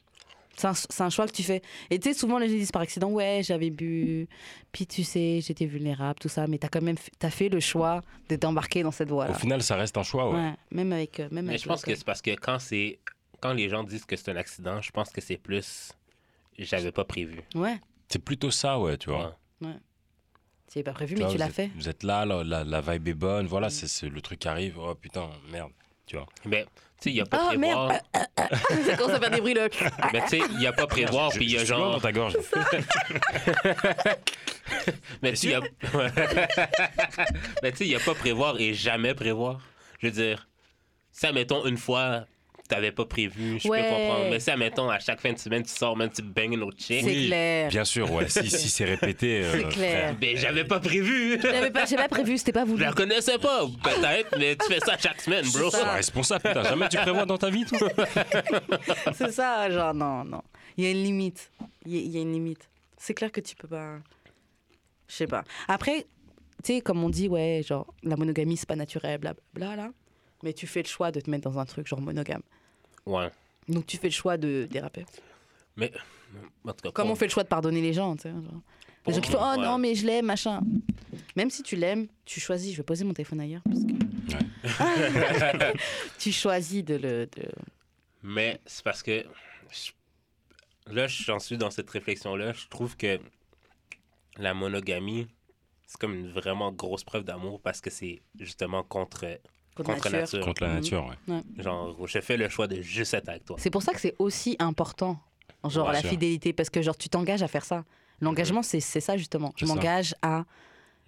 C'est un, choix que tu fais. Et tu sais, souvent les gens disent par accident, ouais, j'avais bu, puis tu sais, j'étais vulnérable, tout ça, mais t'as quand même t'as fait le choix de t'embarquer dans cette Au voie-là. final, ça reste un choix, ouais. Ouais, même avec. euh, Même Mais avec je pense que c'est parce que quand c'est quand les gens disent que c'est un accident, je pense que c'est plus j'avais pas prévu. Ouais, C'est plutôt ça, ouais, tu vois. Ouais. c'est pas prévu, Tu mais vois, tu l'as fait. Vous êtes là, la, la, la vibe est bonne, voilà, Mm. c'est c'est- le truc qui arrive. Oh putain, merde. Tu vois. Mais tu sais, il y a pas Ah, prévoir. merde. ça commence à faire des bruits là. Mais tu sais, il n'y a pas prévoir, puis il y a genre. dans ta gorge. Mais tu sais, il y a. Mais tu sais, il n'y a pas prévoir et jamais prévoir. Je veux dire, si, admettons, une fois, t'avais pas prévu, je Ouais. peux comprendre. Mais si, admettons, à chaque fin de semaine, tu sors, même tu bangs une autre chick. C'est clair. Bien sûr, ouais. Si, si c'est répété. euh, C'est clair. frère. Ben, j'avais pas prévu. J'avais pas, pas prévu, c'était pas Je voulu. la connaissais pas, peut-être, mais tu fais ça chaque semaine, bro. C'est responsable, putain. Jamais tu prévois dans ta vie, toi. C'est ça, genre, non, non. Il y a une limite. Il y a, il y a une limite. C'est clair que tu peux pas. Je sais pas. Après, tu sais, comme on dit, ouais, genre, la monogamie, c'est pas naturel, blablabla, là. Mais tu fais le choix de te mettre dans un truc genre monogame. Ouais. Donc tu fais le choix de déraper. Mais, en tout cas, Comme on fait le choix de pardonner les gens, tu sais. genre. Les gens qui font, oh Ouais. non, mais je l'aime, machin. Même si tu l'aimes, tu choisis, je vais poser mon téléphone ailleurs. Parce que... tu choisis de le. de- Mais c'est parce que je- là, j'en suis dans cette réflexion-là. Je trouve que la monogamie, c'est comme une vraiment grosse preuve d'amour parce que c'est justement contre, contre contre nature. nature. Contre la Mhm. nature, ouais. Genre, je fais le choix de juste être avec toi. C'est pour ça que c'est aussi important, genre Bien la sûr. fidélité, parce que genre tu t'engages à faire ça. L'engagement, c'est c'est ça justement. Je m'engage à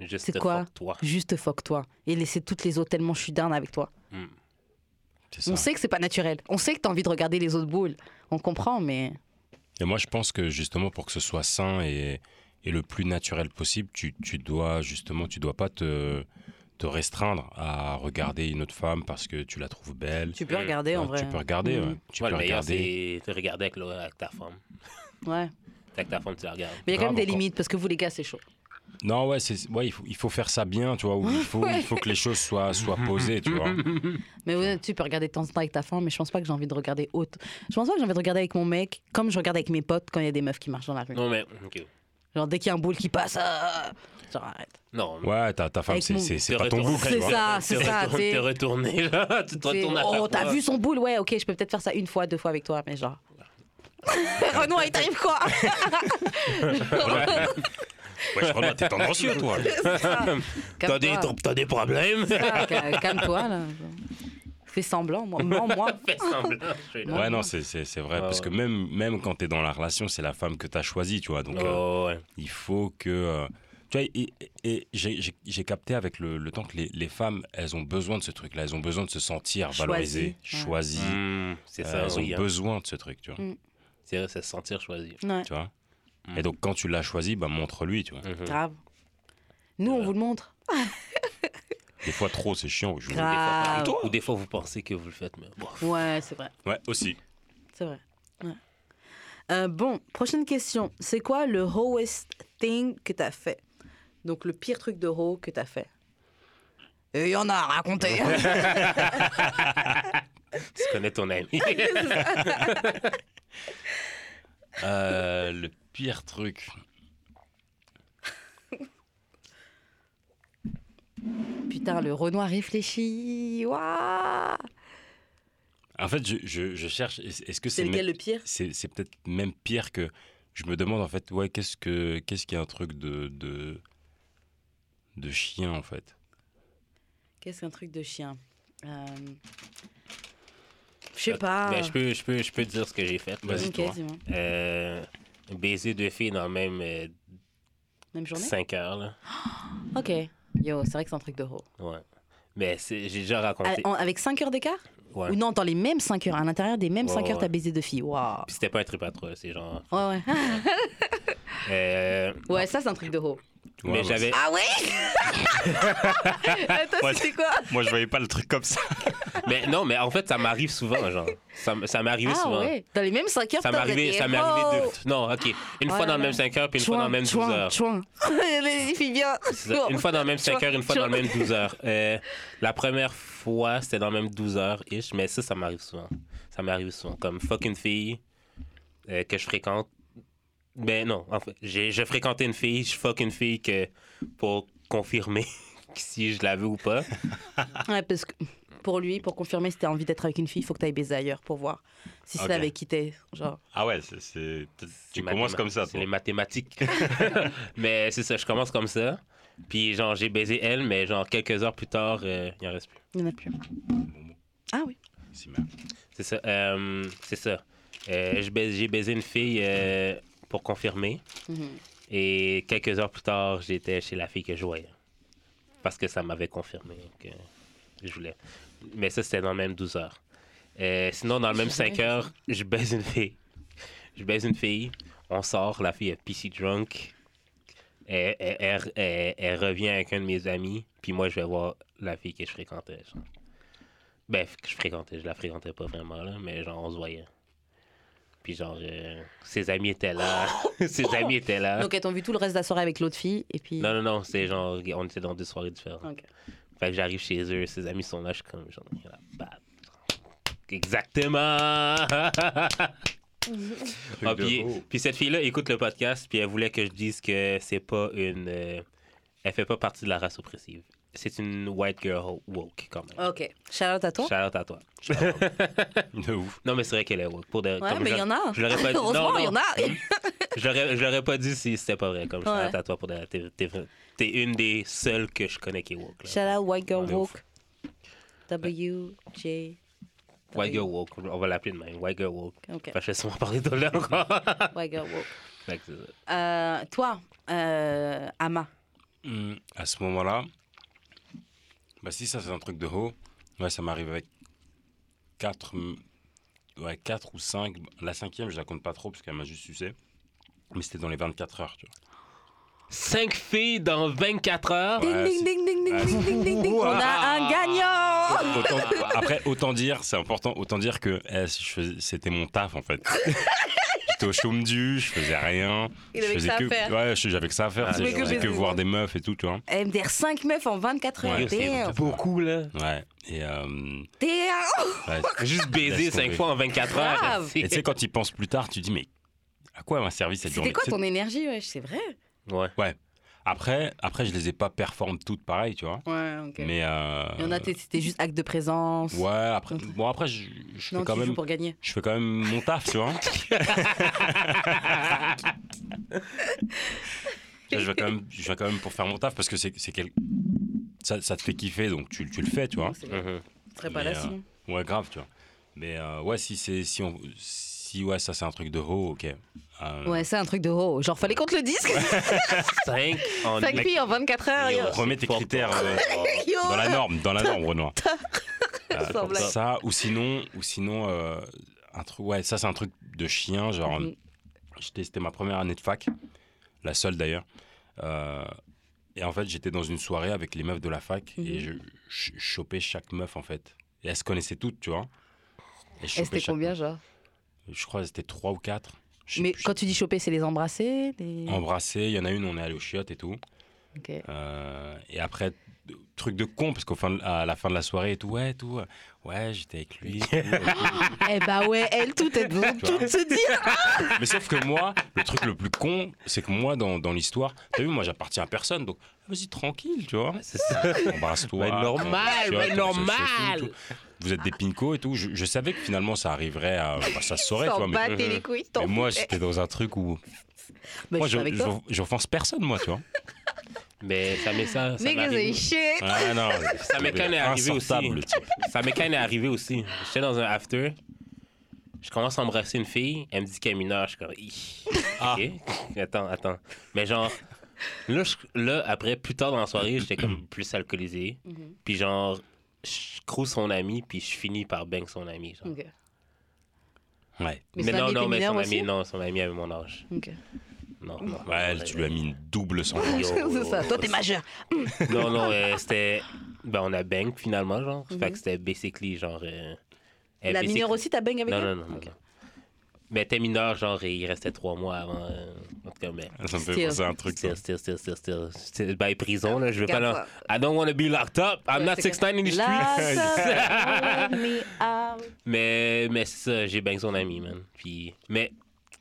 Juste C'est quoi? fuck toi. juste fuck toi et laisser toutes les autres tellement je suis down avec toi. Hmm. Ça. On sait que c'est pas naturel. On sait que t'as envie de regarder les autres boules. On comprend, mais Et moi, je pense que justement, pour que ce soit sain et, et le plus naturel possible, tu, tu dois justement, tu dois pas te, te restreindre à regarder une autre femme parce que tu la trouves belle. tu peux Mm. regarder en vrai. Tu peux regarder, ouais. Tu Ouais, peux regarder. de regarder avec, le- avec ta femme. Ouais. Avec ta femme, tu la regardes. Mais il y a quand même des encore. limites parce que vous les gars, c'est chaud. Non, ouais, c'est, ouais il, faut, il faut faire ça bien, tu vois. Où il, faut, Ouais. il faut que les choses soient, soient posées, tu vois. Mais ouais, tu peux regarder de temps en temps avec ta femme, mais je pense pas que j'ai envie de regarder autre. Je pense pas que j'ai envie de regarder avec mon mec comme je regarde avec mes potes quand il y a des meufs qui marchent dans la rue. Non, mais. ok. Genre dès qu'il y a un boule qui passe, ah, genre arrête. Non. Ouais, ta, ta femme, Avec c'est, mon- c'est, c'est pas ton boucle, C'est vois. ça, c'est ça. retourner- t'sais. Te retourner, là. Tu te retournes à oh, chaque t'as fois. vu son boule Ouais, ok, je peux peut-être faire ça une fois, deux fois avec toi, mais genre. Renoir, il t'arrive quoi? Ouais, je Renoir, t'es tendancieux, toi. T'as des, Calme-toi. t'as des problèmes? Ah, cal- Calme-toi, là. Fais semblant, moi. Mens, moi. Fais semblant. je suis là. Ouais, non, c'est, c'est, c'est vrai. Ouais, parce que même, même quand t'es dans la relation, c'est la femme que t'as choisie, tu vois. Donc, euh, Oh, ouais. il faut que. euh, tu vois, et, et- et j'ai, capté avec le, le temps que les, les femmes, elles ont besoin de ce truc-là. Elles ont besoin de se sentir Choisies, valorisées, ouais. choisies. Hmm, c'est Euh, ça, elles oui. ont hein. besoin de ce truc, tu vois. Mm. C'est vrai, c'est se sentir choisi. Ouais, tu vois. Mm. Et donc, quand tu l'as choisi, bah, montre-lui, tu vois. Mhm. grave. Nous, on Ouais. vous le montre. Des fois, trop, c'est chiant. je- Ou des, fois, Grave. ou des fois, vous pensez que vous le faites, mais bon. Ouais, c'est vrai. Ouais, aussi. C'est vrai. Ouais. Euh, bon, prochaine question. C'est quoi le hoest thing que t'as fait? Donc, le pire truc de que t'as fait Et il y en a à raconter. Tu connais ton ami. Euh, le pire truc. Putain, le Renoir réfléchit. Waouh En fait, je, je, je cherche. Est-ce que C'est c'est lequel le pire? c'est c'est peut-être même pire que je me demande en fait ouais qu'est-ce que qu'est-ce qu'il y a un truc de de de chien en fait Qu'est-ce qu'un truc de chien? Euh, Je sais pas. Ben, je, peux, je, peux, je peux te dire ce que j'ai fait. Vas-y, toi. Euh, baiser deux filles dans la même Même journée? 5 heures. Là. Ok. Yo, c'est vrai que c'est un truc de ho. Ouais. Mais c'est- j'ai déjà Ah, raconté. en- Avec 5 heures d'écart? Ouais. Ou non, dans les mêmes 5 heures. À l'intérieur des mêmes Ouais, 5 heures, ouais. t'as baisé deux filles. Waouh. Puis c'était pas un trip à trois, c'est genre. Ouais, ouais. Euh, Ouais, ça, c'est un truc de ho. Ouais, mais j'avais. Ah ouais? Attends, Ouais, c'était quoi? moi je voyais pas le truc comme ça Mais non, mais en fait, ça m'arrive souvent, genre. Ça, ça m'est arrivé Ah souvent. ouais Dans les mêmes 5 heures, Ça m'est arrivé, ça m'est arrivé deux. Non, ok. Une fois dans le même 5 heures, puis une fois dans le même 12 Chouin, heures. Les filles bien. Une fois dans le même 5 Chouin, heures, une fois dans le même 12 heures. Euh, la première fois, c'était dans le même 12 heures, ish, mais ça, ça m'arrive souvent. Ça m'arrive souvent. Comme fuck une fille euh, que je fréquente. Ben non, en fait, j'ai, je fréquentais une fille, je fuck une fille que pour confirmer si je la veux ou pas. Ouais, parce que pour lui, pour confirmer si t'as envie d'être avec une fille, il faut que t'ailles baiser ailleurs pour voir si c'est Ok. avec qui t'es. Genre. ah ouais c'est- c'est tu C'est commences comme ça C'est toi. les mathématiques. mais c'est ça, je commence comme ça. Puis genre, j'ai baisé elle, mais genre quelques heures plus tard, euh, il en reste plus. Il n'y en a plus. Ah oui. c'est ça. euh, c'est ça. Euh, je baise- j'ai baisé une fille euh, pour confirmer. Mhm. Et quelques heures plus tard, j'étais chez la fille que je voyais. Parce que ça m'avait confirmé que je voulais. Mais ça, c'était dans le même 12 heures. Euh, sinon, dans le même 5 heures, je baise une fille. Je baise une fille. On sort, la fille est PC drunk. Elle, elle- elle- elle- elle revient avec un de mes amis. Puis moi, je vais voir la fille que je fréquentais. genre. Ben, que je fréquentais. Je la fréquentais pas vraiment, là. Mais genre, on se voyait. Puis genre, euh, ses amis étaient là. ses amis étaient là. Donc elles t'ont vu tout le reste de la soirée avec l'autre fille et puis. Non, non, non, c'est genre, on était dans deux soirées différentes. Ok. Fait que j'arrive chez eux, ses amis sont là, je suis comme, genre. Exactement! Ah, puis, puis cette fille-là écoute le podcast, puis elle voulait que je dise que c'est pas une. euh, elle fait pas partie de la race oppressive. C'est une white girl woke, quand même. Ok. Shout out à toi. Shout out à toi. de ouf Non, mais c'est vrai qu'elle est woke. Pour de, Ouais, comme mais il y en a. Je l'aurais pas dit. Heureusement, non, il y en a. Je l'aurais, je l'aurais pas dit si c'était pas vrai. Comme shout Ouais. out à toi pour de, t'es, une des seules que je connais qui est woke. là. Shout out White Girl ouf. Woke. W, J. White girl woke. On va l'appeler de même. White girl woke. Ok. Fait que je vais sûrement parler de là encore. White Girl Woke. Fait que c'est ça. Euh, toi, euh, Ama. Hum, à ce moment-là bah si ça c'est un truc de haut ouais ça m'arrive avec 4 ouais, quatre ou 5 la cinquième je la compte pas trop parce qu'elle m'a juste sucé mais c'était dans les 24 heures tu vois 5 filles dans 24 heures. Ding, Ouais, ding, c'est- ding, ding, ding, ouais, ding, ding, ding, ding. On a un gagnant. Autant- après, autant dire, c'est important, autant dire que eh, c'était mon taf en fait. J'étais au chaume du, je faisais rien. Il je avait que faisais ça à que, faire. Ouais, je- j'avais que ça à faire. Ah, je que faisais que baiser. voir des meufs et tout, tu vois. MDR 5 meufs en 24 heures. Ouais, beaucoup, là. Ouais. Et, euh, ouais. Juste baiser Laisse 5 tomber. fois en 24 heures. Grave. Et tu sais, quand tu penses plus tard, tu dis, mais à quoi m'a servi cette journée C'était quoi ton énergie, wesh? C'est vrai Ouais. Après, après, je les ai pas performes toutes pareil, tu vois. Ouais, ok. Mais. Euh... Il y en a, c'était juste acte de présence. Ouais, après, bon, après, je, je Non, fais quand tu joues même. pour gagner. Je fais quand même mon taf, tu vois. Je, vais quand même, je vais quand même pour faire mon taf parce que c'est c'est quel... ça, ça te fait kiffer, donc tu, tu le fais, tu vois. Mhm. Tu serais pas Mais, là euh, sinon. Ouais, grave, tu vois. Mais euh, ouais, si c'est si on si ouais, ça c'est un truc de haut, ok. Euh, Ouais, c'est un truc de haut. Genre, fallait qu'on te le dise. 5 en 5 filles en 24 heures. yo. Remets tes critères euh, Yo. dans la norme, dans la norme, Renoir. Euh, ça ou sinon ou sinon euh, un truc ouais, ça c'est un truc de chien. Genre, Mhm. j'étais- c'était ma première année de fac, la seule d'ailleurs. Euh, et en fait, j'étais dans une soirée avec les meufs de la fac Mhm. et je, je chopais chaque meuf en fait. Et elles se connaissaient toutes, tu vois. Et je Et c'était chaque combien, meuf. genre? Je crois que c'était trois ou quatre. Mais plus, quand tu dis choper, c'est les embrasser les... Embrasser, il y en a une, on est allé au chiottes et tout. Euh, et après, truc de con, parce qu'au fin de- à la fin de la soirée et tout, ouais, tout, euh, ouais, j'étais avec lui. Eh bah ouais, elle, tout est besoin tout se dire. Mais sauf que moi, le truc le plus con, c'est que moi, dans, dans l'histoire, t'as vu, moi, j'appartiens à personne, donc vas-y, tranquille, tu vois. C'est ça. Embrasse-toi. Normal, se normal. tout. Vous êtes des pincos et tout. Je, je savais que finalement, ça arriverait à. bah, ça se saurait, tu vois. S'en Mais, battait les couilles, t'en mais moi, j'étais dans un truc où. Bah, moi, toi. j'offense personne, moi, tu vois. Mais ça m'est ça. ça shit. Ah non. Ça m'est quand même arrivé aussi. Ça m'est quand même arrivé aussi. J'étais dans un after. Je commence à embrasser une fille. Elle me dit qu'elle est mineure. Je suis comme. Ah. Ok. Attends, attends. Mais genre, là, je- là, après, plus tard dans la soirée, j'étais comme plus alcoolisé. Mhm. Puis genre, je crouse son ami, puis je finis par bang son ami. Genre. Ok. Ouais. Mais son ami non, non, mais son ami, non, son ami avait mon âge. Ok. Non, non. Ouais, tu lui as mis une double. Yo, c'est ça. Toi, t'es majeur. Non, non, euh, c'était. Ben, on a bang finalement, genre. Fait Mhm. que c'était basically, genre. euh, La mineure aussi, t'as bang avec Non, elle? non, non, non. Ok. non. Mais était mineur, genre, et il restait trois mois avant. euh, cas, mais. Ça me fait Still. penser à un truc. Still, still, still, still, still. Still, by prison, là. Je veux pas. Là, I don't want to be locked up. I'm not c'est 6 in the Lock street. up, let me out. mais, mais c'est ça, j'ai bang son ami, man. Puis. Mais,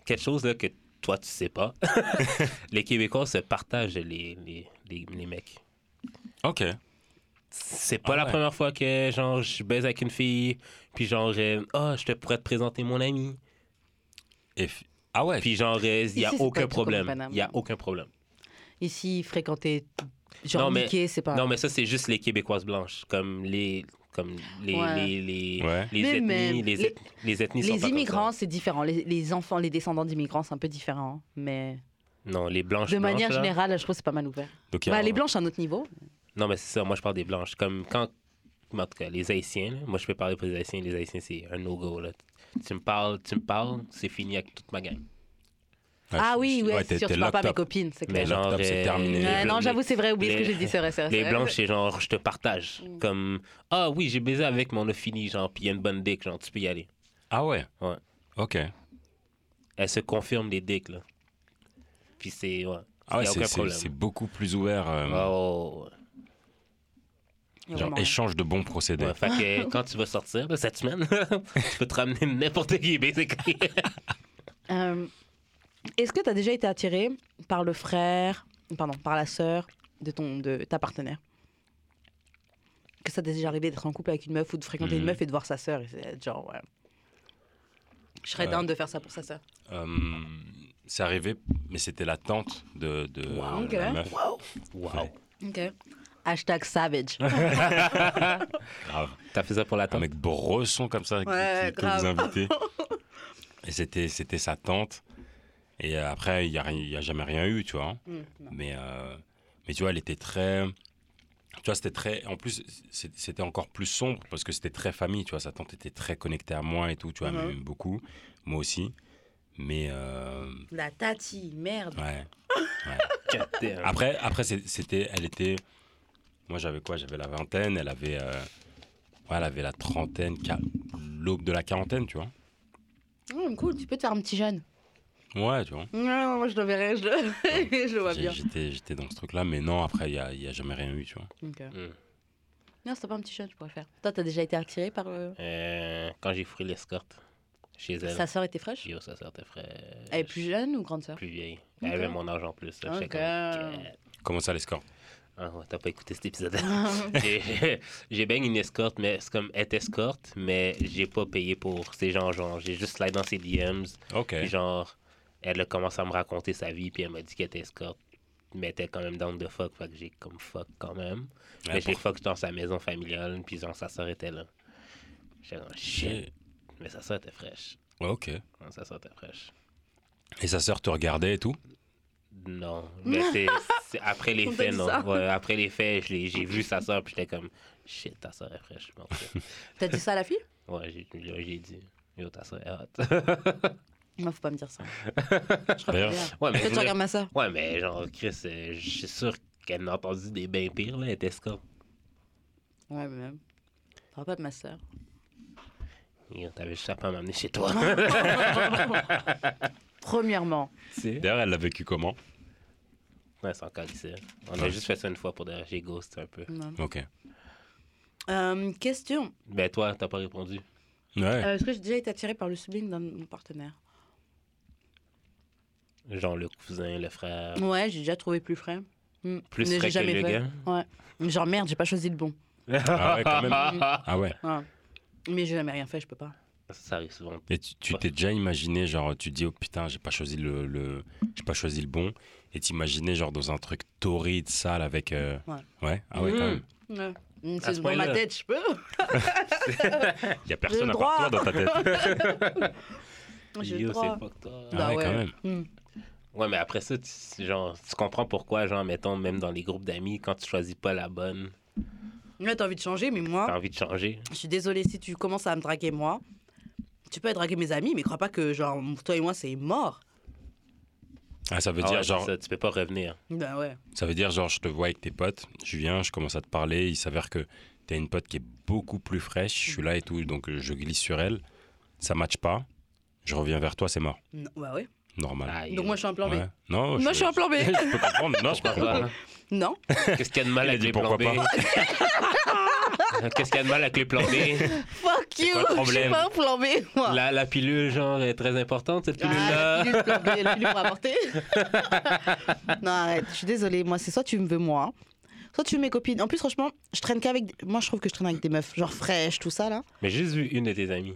quelque chose, là, que toi, tu sais pas. les Québécois se partagent les, les, les, les mecs. Ok. C'est pas Ah la ouais. première fois que genre je baise avec une fille, puis genre euh, ah je te pourrais te présenter mon ami, Et f- Ah ouais. puis genre euh, il y a aucun problème, il y a aucun problème. Ici, fréquenter, genre Non, mais- c'est pas. Non mais ça c'est juste les québécoises blanches, comme les comme les Ouais. les les, Ouais. les ethnies, même, les, les- eth- les ethnies sont pas immigrants, c'est différent. Les, les enfants, les descendants d'immigrants, c'est un peu différent. Mais Non les blanches. de manière blanches, là. générale, je trouve que c'est pas mal ouvert. Donc, a Bah, un- les blanches, c'est un autre niveau. Non mais c'est ça, moi je parle des blanches, comme quand en tout cas les haïtiens, là, moi je peux parler pour les haïtiens, les haïtiens c'est un no go là. Tu me parles, tu me parles, c'est fini avec toute ma gang. Ah je- oui, je- ouais, ouais, c'est sûr, t'es tu parles pas à mes copines, c'est Mais clair. genre c'est terminé. non, j'avoue, c'est vrai, oublie ce que j'ai dit, c'est vrai, c'est vrai. Les blanches, c'est genre, je te partage. Mm. Comme, ah oui, j'ai baisé avec, mais on a fini, genre, puis il y a une bonne dick, genre, tu peux y aller. Ah ouais? Ouais. Ok. Elle se confirme les dicks, là. Puis c'est, ouais. Ah ouais, c'est- beaucoup plus ouvert. euh, Oh, genre échange de bons procédés. ouais. Fait que quand tu vas sortir, là, cette semaine, tu peux te ramener n'importe qui, basically. Euh, Est-ce que tu as déjà été attiré par le frère, pardon, par la sœur de, ton, de ta partenaire? Que ça t'est déjà arrivé d'être en couple avec une meuf ou de fréquenter une Mhm. meuf et de voir sa sœur genre, ouais. Je serais Euh, down de faire ça pour sa sœur. Euh, c'est arrivé, mais c'était la tante de, de Wow, la meuf. Wow. Ok. Hashtag savage. Grave. T'as fait ça pour la Un tante? mec bresson comme ça Ouais, qui peut grave. vous inviter. Et c'était, c'était sa tante. Et euh, après, il n'y a, y a jamais rien eu, tu vois. Mm. Mais, euh, mais tu vois, elle était très. Tu vois, c'était très. En plus, c'était encore plus sombre parce que c'était très famille, tu vois. Sa tante était très connectée à moi et tout, tu vois, elle m'aimait beaucoup. Moi aussi. Mais. euh, La tati, merde. ouais. Après, après c'était. Elle était. Moi, j'avais quoi? J'avais la vingtaine, elle avait. euh, ouais, elle avait la trentaine, l'aube de la quarantaine, tu vois. Hum, cool, tu peux te faire un petit jeune. Ouais, tu vois. Non, moi je le verrai, je le, je le vois bien. J'étais, j'étais dans ce truc-là, mais non, après, il n'y a, il y a jamais rien eu, tu vois. Ok. Mm. Non, c'est pas un petit jeune, je pourrais le faire. Toi, t'as déjà été attiré par. euh, Euh, quand j'ai pris l'escorte chez elle, Sa sœur était fraîche? Yo, ça sortait frais. Elle est plus jeune ou grande sœur? Plus vieille. Elle Ok. avait mon âge en plus. là. J'étais Ok. comme. Comment ça, l'escorte? Ah ouais, t'as pas écouté cet épisode. j'ai j'ai bien une escorte, mais c'est comme être escorte, mais j'ai pas payé pour ces gens, genre, j'ai juste slide dans ses DMs, Ok. puis genre, elle a commencé à me raconter sa vie, puis elle m'a dit qu'elle était escorte, mais elle était quand même down de fuck, fait que j'ai comme fuck quand même. Mais j'ai fuck dans sa maison familiale, puis genre, sa soeur était là. J'étais comme, shit, J'ai- mais sa soeur était fraîche. Ouais, ok. Sa soeur était fraîche. Et sa sœur te regardait et tout? Non, mais c'est après les faits, non. Ouais, après les faits, j'ai vu sa soeur, puis j'étais comme, shit, ta soeur est fraîche. T'as dit ça à la fille? Ouais, j'ai dit. Yo, ta soeur est hot. Moi, faut pas me dire ça. Je bien. Ouais, mais, tu regardes ma soeur. ouais, mais genre, Chris, euh, je suis sûr qu'elle a entendu des bien pires, là, elle était escorte. Ouais, mais même. Parle pas de ma soeur. Yo, T'avais juste à pas m'amener chez toi. Premièrement. D'ailleurs, elle l'a vécu comment? Ouais, c'est encore ici. On a juste fait ça une fois pour dire j'ai ghost un peu. non. Ok. Euh, question. Ben, toi, t'as pas répondu. Ouais. Euh, Est-ce que j'ai déjà été attirée par le sublime d'un de mon partenaire? Genre le cousin, le frère. Ouais, j'ai déjà trouvé plus frais. Hmm. Plus Mais frais j'ai que jamais le fait. gars? Ouais. Mais Genre merde, j'ai pas choisi le bon. Ah ouais, quand même. Ah ouais. Ouais. Mais j'ai jamais rien fait, je peux pas. Ça arrive souvent. Et tu t'es déjà imaginé, genre, tu te dis, oh putain, j'ai pas choisi le, le- j'ai pas choisi le bon, et t'imaginais, genre, dans un truc torride, sale, avec. euh, Ouais. Ouais, ah ouais, quand Mhm. même. Ouais. Ce C'est dans ma tête, je peux. Il y a personne à part droit. toi dans ta tête. J'ai le Yo, droit. c'est fucked up. Ah Bah ouais, quand même. Hmm. Ouais, mais après ça, tu, genre, tu comprends pourquoi, genre, mettons, même dans les groupes d'amis, quand tu choisis pas la bonne, Ouais, t'as envie de changer, mais moi, t'as envie de changer. je suis désolée si tu commences à me draguer moi. Tu peux draguer mes amis, mais crois pas que genre toi et moi c'est mort. Ah, ça veut Ah dire, ouais, genre, ça, tu peux pas revenir. Ben ouais. ça veut dire, genre, je te vois avec tes potes, je viens, je commence à te parler, il s'avère que t'as une pote qui est beaucoup plus fraîche, je suis là et tout, donc euh, je glisse sur elle, ça matche pas, je reviens vers toi, c'est mort. Non, bah ouais. Normal. Donc moi je suis un plan B. Ouais. Non, Moi je suis un plan B. je peux comprendre. Non, je peux Pourquoi comprendre. pas? non. Qu'est-ce qu'il y a de mal dit les plans B pourquoi Qu'est-ce qu'il y a de mal avec les plans B? Fuck you. Je suis pas un plan B moi. la, la pilule, genre, est très importante, cette Ah, pilule-là. la pilule plan B, la pilule pour avorter. non arrête, je suis désolée. Moi c'est soit tu me veux moi, soit tu veux mes copines. En plus franchement, je traîne qu'avec. Moi je trouve que je traîne avec des meufs genre fraîches tout ça là. Mais j'ai juste vu une de tes amies.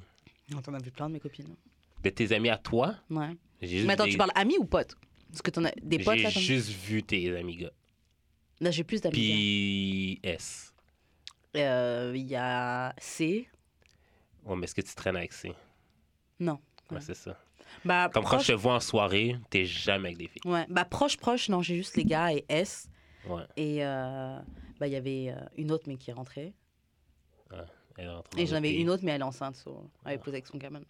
Non, T'en as vu plein de mes copines. De tes amies à toi? Ouais. j'ai Mais attends, des- tu parles amis ou potes? Parce que t'en as des potes J'ai là. t'en- juste vu tes amis, gars. Là j'ai plus d'amis. Puis Euh, Il y a C. Ouais, mais est-ce que tu traînes avec C? Non. Ouais, Ouais. c'est ça. Bah, Comme quand proche, je te vois en soirée, t'es jamais avec des filles. ouais. bah proche, proche, non, j'ai juste les gars et S. Ouais. Et euh, bah, il y avait euh, une autre, mais qui est rentrée. Elle rentre dans Et j'en avais une autre, mais elle est enceinte. so, elle est posée avec son gamin.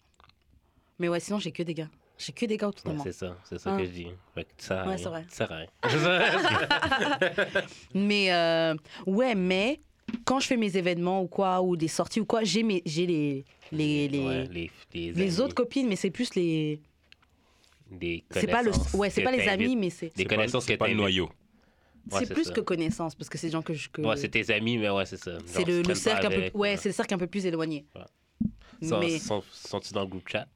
Mais ouais, sinon, j'ai que des gars. J'ai que des gars autour de Ouais, moi. c'est ça, c'est ça Ah. que je dis. Fait que à Ouais, c'est vrai. Rien. Mais euh, ouais, mais quand je fais mes événements ou quoi, ou des sorties ou quoi, j'ai mes- j'ai les, les, les, Ouais, les, les, les amis, autres copines, mais c'est plus les. Des C'est pas le. connaissances Ouais, c'est pas les amis, mais c'est. Des connaissances c'est que pas le noyau. Ouais, c'est plus ça. que connaissance, parce que c'est des gens que je. que- Ouais, c'est tes amis, mais ouais, c'est ça. c'est le, tu cercle un peu. Ouais, c'est le cercle un peu plus éloigné. Sont- Mais sont- Sont-ils dans le groupe chat?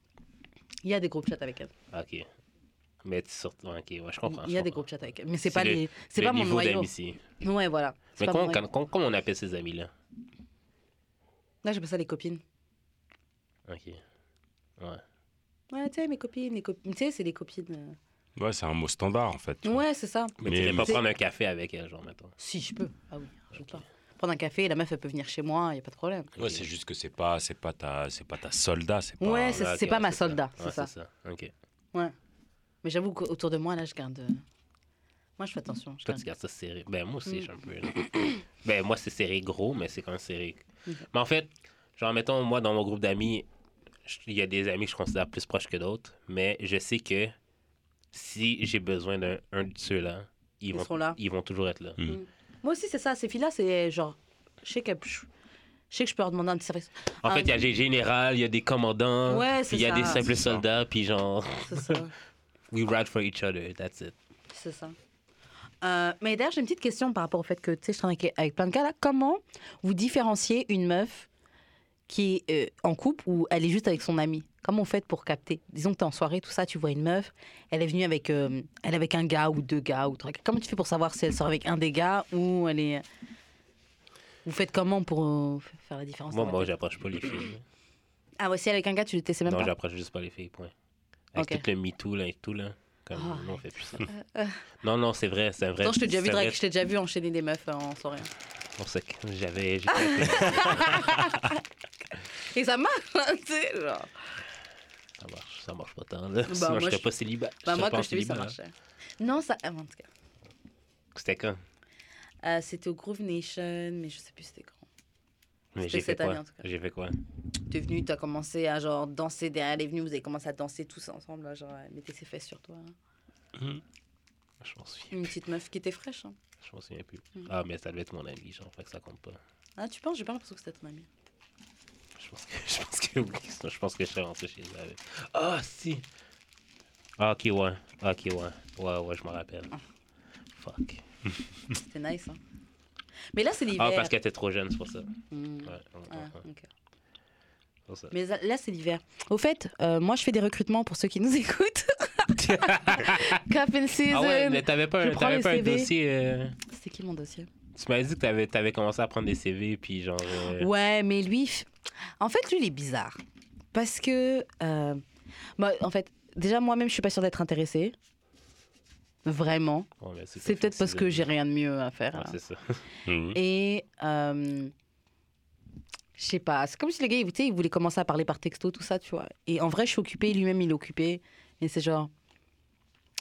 Il y a des groupes chat avec elle. Ok. Mais tu ouais, Ok, ouais, je comprends. Il y je a des groupes chat avec elle. Mais c'est pas le- les. C'est Le pas mon noyau. Ouais, voilà. Mais comment, comment, comment on appelle ces amis-là? Là, j'appelle ça les copines. Ok. Ouais. Ouais, tu sais, mes copines, les copines. Tu sais, c'est les copines. euh. Ouais, c'est un mot standard, en fait. Ouais, c'est ça. Mais, Mais- tu pas prendre un café avec elle, genre, mettons. Si, je peux. Ah oui, rajoute-la. Prendre un café, la meuf, elle peut venir chez moi, il n'y a pas de problème. Ouais, c'est juste que c'est pas, c'est pas ta, c'est pas ta soldat, c'est pas. Ouais, c'est Ah, pas ouais, ma c'est ça. soldat, c'est Ouais, ça. c'est ça. Ok. Mais j'avoue qu'autour de moi, là, je garde. euh, Moi, je fais attention. je Toi, garde- tu gardes ça serré. Ben, moi aussi, Mm. je suis un peu. ben, moi, c'est serré gros, mais c'est quand même serré. Ok. Mais en fait, genre, mettons, moi, dans mon groupe d'amis, il y a des amis que je considère plus proches que d'autres, mais je sais que si j'ai besoin d'un un de ceux-là, ils, Ils vont, seront là. ils vont toujours être là. Mm. Moi aussi, c'est ça. Ces filles-là, c'est genre. Je sais que je sais que je peux leur demander un petit service. En Ah, fait, il y a des générales, il y a des commandants, Ouais, il y a ça. des simples soldats, puis genre, C'est ça. we ride for each other, that's it. C'est ça. Euh, mais d'ailleurs, j'ai une petite question par rapport au fait que tu sais, je travaille avec, plein de gars là. Comment vous différenciez une meuf qui est euh, en couple ou elle est juste avec son ami? Comment vous faites pour capter? Disons que tu es en soirée, tout ça, tu vois une meuf, elle est venue avec, euh, elle est avec un gars ou deux gars ou trois gars. Comment tu fais pour savoir si elle sort avec un des gars ou elle est. Vous faites comment pour faire la différence? Moi, moi, j'approche pas les filles. Ah ouais, si elle est avec un gars, tu le sais même non, pas? j'approche juste pas les filles, point. Avec tout le MeToo, là, et tout, là. Comme, non, on fait plus ça. euh. non, non, c'est vrai, c'est vrai. Non, je t'ai déjà, vu c'est vrai. drague- je t'ai déjà vu enchaîner des meufs euh, en soirée. On sait que j'avais. Et ça marche, hein, tu sais, genre. ça marche, ça marche pas tant, là. Bah, Sinon, moi, je serais pas célibat. Bah, moi, quand je t'ai vu, ça marchait. Non, ça. ah, en tout cas. hein. C'était quand? Euh, c'était au Groove Nation, mais je sais plus c'était quand. Mais j'ai fait cette année, quoi en tout cas. J'ai fait quoi? T'es venu, t'as commencé à genre danser derrière, elle est venue, vous avez commencé à danser tous ensemble, là, genre, mettait ses fesses sur toi. Mhm. Je m'en souviens. Une petite meuf qui était fraîche. Hein. Je m'en souviens plus. Mm. Ah, mais ça devait être mon ami, genre, fait que ça compte pas. Ah, tu penses? J'ai pas l'impression que c'était ton ami. Je pense que, je pense que oui. Je pense que je serais rentré chez elle. Ah, si. Ah, ok, ouais. Ah, Ok, ouais. Ouais, ouais, je me rappelle. Fuck. C'était nice, hein. Mais là, c'est l'hiver. Ah, parce qu'elle était trop jeune, c'est pour ça. Hmm. Ouais, ouais, Ah, ouais, ouais, ok. c'est pour ça. Mais là, c'est l'hiver. Au fait, euh, moi, je fais des recrutements pour ceux qui nous écoutent. In season. Ah ouais, mais t'avais pas, un- t'avais pas dossier. euh, C'était qui mon dossier? Tu m'avais dit que t'avais, t'avais commencé à prendre des CV, puis genre. euh, Ouais, mais lui, en fait, lui, il est bizarre. Parce que, bah, en fait, déjà, moi-même, je suis pas sûre d'être intéressée. Vraiment. ouais, C'est peut-être parce que j'ai rien de mieux à faire. Ouais, c'est ça. Mhm. Et, je sais pas, c'est comme si le gars, il, tu sais, il voulait commencer à parler par texto, tout ça, tu vois. Et en vrai, je suis occupée, lui-même, il est occupé. Et c'est genre,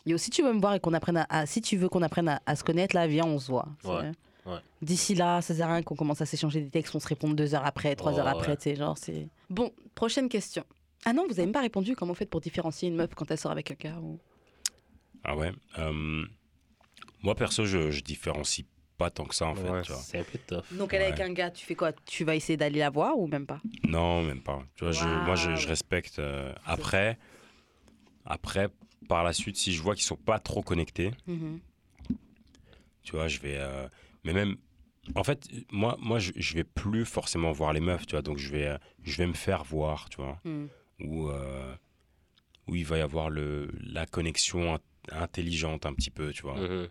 yo, si tu veux me voir et qu'on apprenne à, à- si tu veux qu'on apprenne à, à se connaître, là, viens, on se voit. Ouais, ouais. D'ici là, ça sert à rien qu'on commence à s'échanger des textes, on se répond deux heures après, trois Oh, heures ouais. après, tu sais, genre, c'est... Bon, prochaine question. Ah non, vous avez même pas répondu comment vous faites pour différencier une meuf quand elle sort avec un gars ou... Ah ouais. euh, moi, perso, je, je différencie pas tant que ça, en fait. Ouais, tu vois. c'est un peu tough. Donc elle est avec un gars, tu fais quoi? Tu vas essayer d'aller la voir ou même pas? Non, même pas. Tu vois, je, moi, je, respecte. euh, après, après, par la suite, si je vois qu'ils sont pas trop connectés, Mhm. tu vois, je vais. euh, mais même. En fait, moi, moi je, je vais plus forcément voir les meufs, tu vois. Donc, je vais, euh, je vais me faire voir, tu vois. Où, euh, où il va y avoir le, la connexion int- intelligente un petit peu, tu vois. Mhm.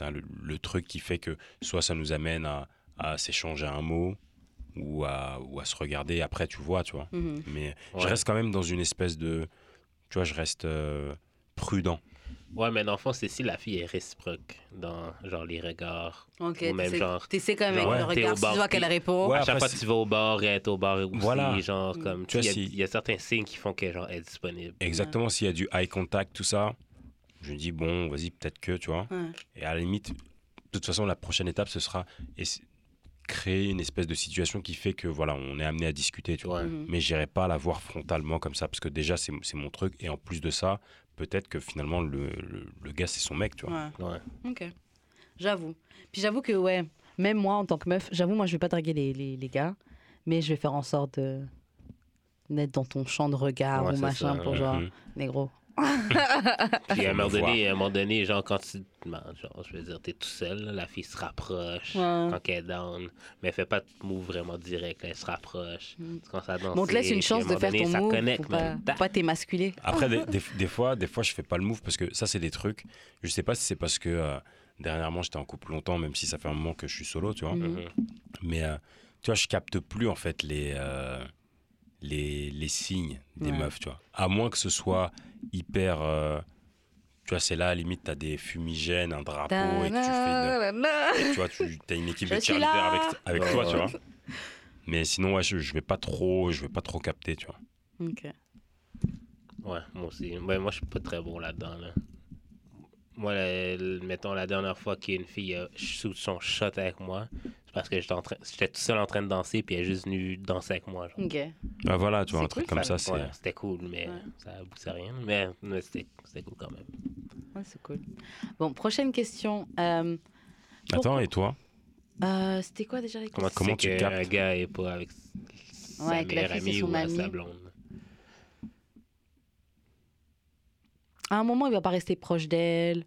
Le, le truc qui fait que soit ça nous amène à, à s'échanger un mot ou à, ou à se regarder après, tu vois, tu vois. Mhm. Mais je reste quand même dans une espèce de. Tu vois, je reste euh, prudent. Ouais, mais dans le fond, c'est si la fille est réciproque dans genre les regards. Ok, Ou même genre- t'essaies quand même genre, avec le ouais, regard, si tu vois qu'elle répond. Ouais, à chaque fois que tu vas au bar, elle est au bar aussi. Voilà. Genre, Mm. comme, Tu vois, il y, si- y a certains signes qui font qu'elle genre, elle est disponible. Exactement, s'il y a du eye contact, tout ça, je me dis, bon, vas-y, peut-être que, tu vois. Ouais. Et à la limite, de toute façon, la prochaine étape, ce sera créer une espèce de situation qui fait que, voilà, on est amené à discuter, tu vois. Ouais. Mhm. Mais j'irai pas la voir frontalement comme ça, parce que déjà, c'est c'est mon truc. Et en plus de ça, peut-être que finalement, le, le, le gars, c'est son mec, tu vois. Ouais. Ouais. Ok. J'avoue. Puis j'avoue que, ouais, même moi, en tant que meuf, j'avoue, moi, je vais pas draguer les, les, les gars, mais je vais faire en sorte de d'être dans ton champ de regard Ouais, ou machin ça, pour ouais. genre, Mhm. négro. Puis à un moment donné, à un moment donné, genre, quand tu. ben, genre, je veux dire, t'es tout seul, là, la fille se rapproche Ouais. quand elle est down, mais elle fait pas de move vraiment direct, là, elle se rapproche. Mm. Tu commences à danser. Te laisse une chance de faire donné, ton ça move connecte, pour pas, pas t'émasculer. Après, des, des- des fois, des fois, je fais pas le move parce que ça, c'est des trucs. Je sais pas si c'est parce que euh, dernièrement, j'étais en couple longtemps, même si ça fait un moment que je suis solo, tu vois. Mhm. Mhm. Mais euh, tu vois, je capte plus en fait les, euh, les, les signes des Ouais. meufs, tu vois. À moins que ce soit hyper. euh, tu vois, c'est là, à la limite, t'as des fumigènes, un drapeau et que tu fais une, tu vois, tu as une équipe Je de cheerleaders avec, avec Ouais, toi, tu ouais. vois. Mais sinon, ouais, je, je vais pas trop, je vais pas trop capter, tu vois. Ok. Ouais, moi aussi. Ben, moi, je suis pas très bon là-dedans. Là. Moi, la- la- mettons, la dernière fois qu'une fille a shoot son shot avec moi, c'est parce que j'étais, en train, j'étais tout seul en train de danser, puis elle est juste venue danser avec moi. genre. Ok. Ah, voilà, tu vois, C'est un truc cool, comme ça. c'est. Ouais, c'était cool, mais Ouais. ça aboutit à rien. Mais, mais c'était, c'était cool quand même. Ouais, c'est cool. Bon, prochaine question. Euh, Attends, et toi? Euh, C'était quoi déjà les Comment, questions Comment tu captes? qu'un gars est pas avec sa Ouais, la meilleure amie son ou sa blonde? À un moment, il va pas rester proche d'elle.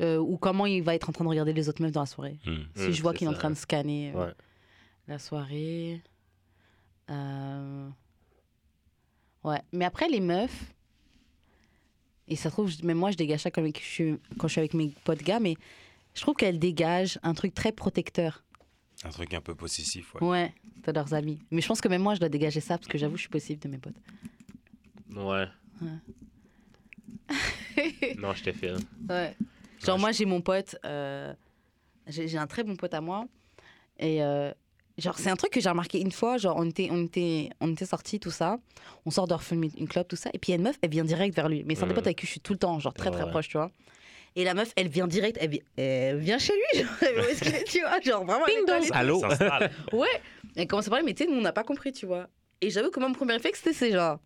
euh, ou comment il va être en train de regarder les autres meufs dans la soirée. Hmm. Si Hmm, je vois qu'il est en train de scanner euh, Ouais. la soirée. Euh, Ouais. Mais après, les meufs. Et ça se trouve, même moi, je dégage ça quand je suis, quand je suis avec mes potes gars, mais je trouve qu'elles dégagent un truc très protecteur. Un truc un peu possessif, ouais. Ouais, de leurs amis. Mais je pense que même moi, je dois dégager ça parce que j'avoue, je suis possible de mes potes. Ouais. non, je te file. Ouais. Genre, moi, j'ai mon pote. euh, j'ai un très bon pote à moi. Et euh, genre, c'est un truc que j'ai remarqué une fois. Genre, on était, on était, on était sortis, tout ça. On sort de fumer une club, tout ça. Et puis, il y a une meuf, elle vient direct vers lui. Mais c'est un des Mhm. potes avec qui je suis tout le temps, genre très, très Ouais. proche, tu vois. Et la meuf, elle vient direct, elle, elle vient chez lui. Genre, où est-ce qu'il est, tu vois. Genre, vraiment. elle est Allô? Ouais. Elle commence à parler, mais tu sais, nous, on n'a pas compris, tu vois. Et j'avoue que mon premier réflexe, c'était genre.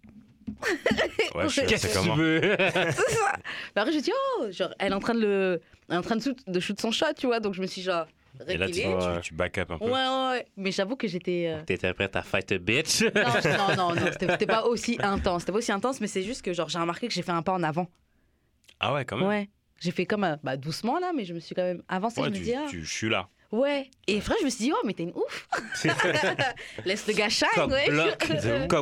Ouais, Qu'est-ce c'est que tu comment. veux? C'est ça. Mais après, je me dis, oh, genre, elle est en train de le. Elle est en train de shoot, de shoot son shot, tu vois. Donc, je me suis genre. Et là, tu, tu, tu back up un peu. Ouais, ouais, ouais. Mais j'avoue que j'étais. euh, T'étais prête à fight a bitch? Non, non, non, non, c'était pas aussi intense. C'était pas aussi intense, mais c'est juste que genre j'ai remarqué que j'ai fait un pas en avant. Ah ouais, quand même. Ouais. J'ai fait comme euh, bah, doucement là, mais je me suis quand même avancée. Ouais, je me tu, dis, ah, tu- je suis là. Ouais. Et frère, je me suis dit, oh, mais t'es une ouf. Laisse le gars shine, ouais.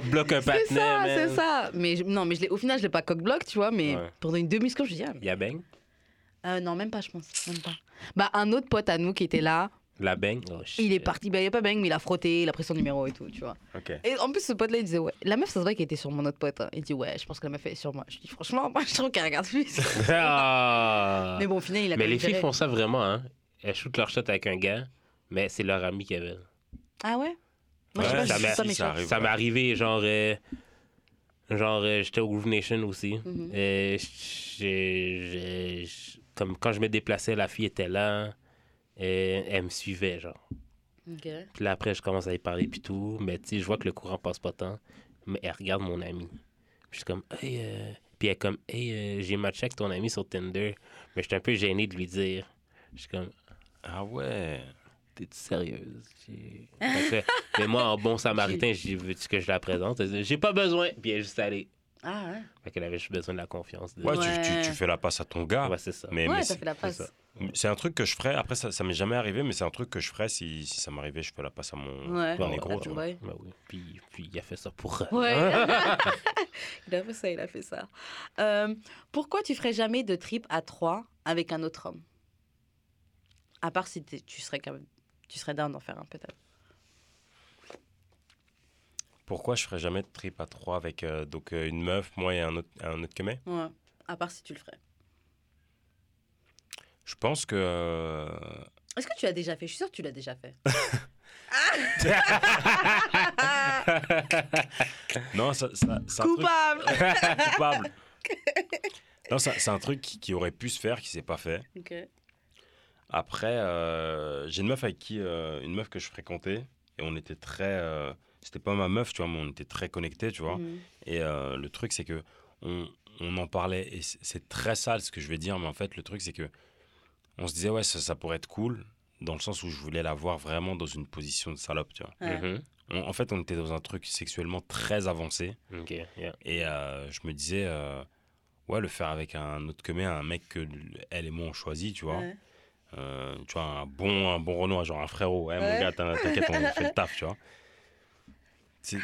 block un C'est ça, c'est ça. Mais je- non, mais je au final, je l'ai pas coq block, tu vois, mais Ouais. pendant une demi-seconde, je me suis dit, ah, Y'a bang? euh, non, même pas, je pense. Même pas. Bah, un autre pote à nous qui était là, La bang? Oh, il est parti. Bah, il a pas bang, mais il a frotté, il a pris son numéro et tout, tu vois. Et en plus, ce pote-là, il disait, ouais. La meuf, ça se voit qu'elle était sur mon autre pote. hein. Il dit, ouais, je pense que la meuf est sur moi. Je dis, franchement, moi, je trouve qu'elle regarde plus. Ah! mais bon, au final, il a Mais les filles font ça vraiment, hein. Elles shootent leur shot avec un gars, mais c'est leur ami qui avait. Ah ouais? Moi, je sais pas, ça fais ça, ça m'est arrivé, genre. euh, genre, euh, j'étais au Groove Nation aussi. Mhm. J'- comme quand je me déplaçais, la fille était là. Et elle me suivait, genre. Puis là, après, je commence à y parler, puis tout. Mais tu sais, je vois que le courant passe pas tant. Mais elle regarde mon ami. Puis je suis comme, hey. euh, Puis elle est comme, hey, euh, j'ai matché avec ton ami sur Tinder. Mais j'étais un peu gêné de lui dire. Je suis comme, Ah ouais. T'es-tu sérieuse? Fait mais moi, en bon samaritain, j'ai veux-tu que je la présente? J'ai pas besoin. Puis elle est juste allée. Ah ouais Fait qu'elle avait juste besoin de la confiance. De... Ouais, tu- Ouais. Tu, tu fais la passe à ton gars. Ouais, c'est ça. Mais, Ouais, mais ça c'est- fait la passe. c'est un truc que je ferais. Après, ça, ça m'est jamais arrivé, mais c'est un truc que je ferais si, si ça m'arrivait. Je fais la passe à mon, Ouais. mon Ouais, négro, ouais, tu ouais. vois. Ouais. Ben oui. Puis, puis il a fait ça pour. Ouais. il a fait ça, il a fait ça. Euh, pourquoi tu ferais jamais de trip à trois avec un autre homme? À part si tu serais quand même, tu serais down d'en faire un peut-être. Pourquoi je ferais jamais de trip à trois avec euh, donc euh, une meuf, moi et un autre, un autre que Ouais. À part si tu le ferais. Je pense que. euh, Est-ce que tu l'as déjà fait? Je suis sûre que tu l'as déjà fait. Non, ça, ça- c'est un truc Coupable. coupable. Non, ça- c'est un truc qui, qui aurait pu se faire, qui s'est pas fait. Ok. Après, euh, j'ai une meuf avec qui, euh, une meuf que je fréquentais, et on était très, euh, c'était pas ma meuf, tu vois, mais on était très connectés, tu vois. Mhm. Et euh, le truc, c'est que on, on en parlait, et c'est- très sale ce que je vais dire, mais en fait, le truc, c'est que on se disait, ouais, ça, ça pourrait être cool, dans le sens où je voulais la voir vraiment dans une position de salope, tu vois. Ouais. Mhm. On- en fait, on était dans un truc sexuellement très avancé, Ok, yeah. et euh, je me disais, euh, ouais, le faire avec un autre que mais un mec que elle et moi on choisit, tu vois. Ouais. Euh, tu vois, un bon, un bon Renoir, genre un frérot. Ouais, Ouais. mon gars, t'in- t'inquiète, on fait le taf, tu vois. C'est,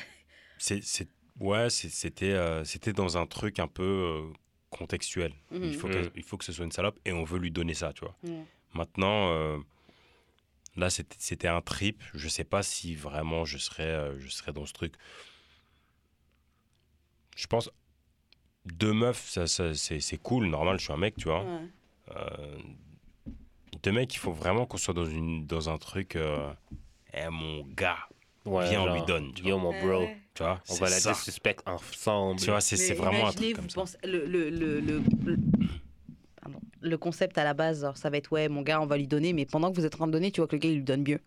c'est, c'est- ouais, c'était, euh, c'était dans un truc un peu euh, contextuel. Mhm. Il, faut que, Mhm. il faut que ce soit une salope et on veut lui donner ça, tu vois. Maintenant, euh, là, c'était, un trip. Je sais pas si vraiment je serais, euh, je serais dans ce truc. Je pense, deux meufs, ça, ça, c'est, c'est cool, normal, je suis un mec, tu vois. Ouais. Deux mecs, il faut vraiment qu'on soit dans, une, dans un truc. Euh, eh, mon gars, Ouais, Viens, on genre, lui donne, tu Yo, mon bro. Tu vois. On va la disrespect ensemble. Tu vois, c'est, vraiment un truc comme ça. le, le, le, le, le- pardon. Le concept à la base, genre, ça va être ouais, mon gars, on va lui donner, mais pendant que vous êtes en train de donner, tu vois que le gars, il lui donne mieux.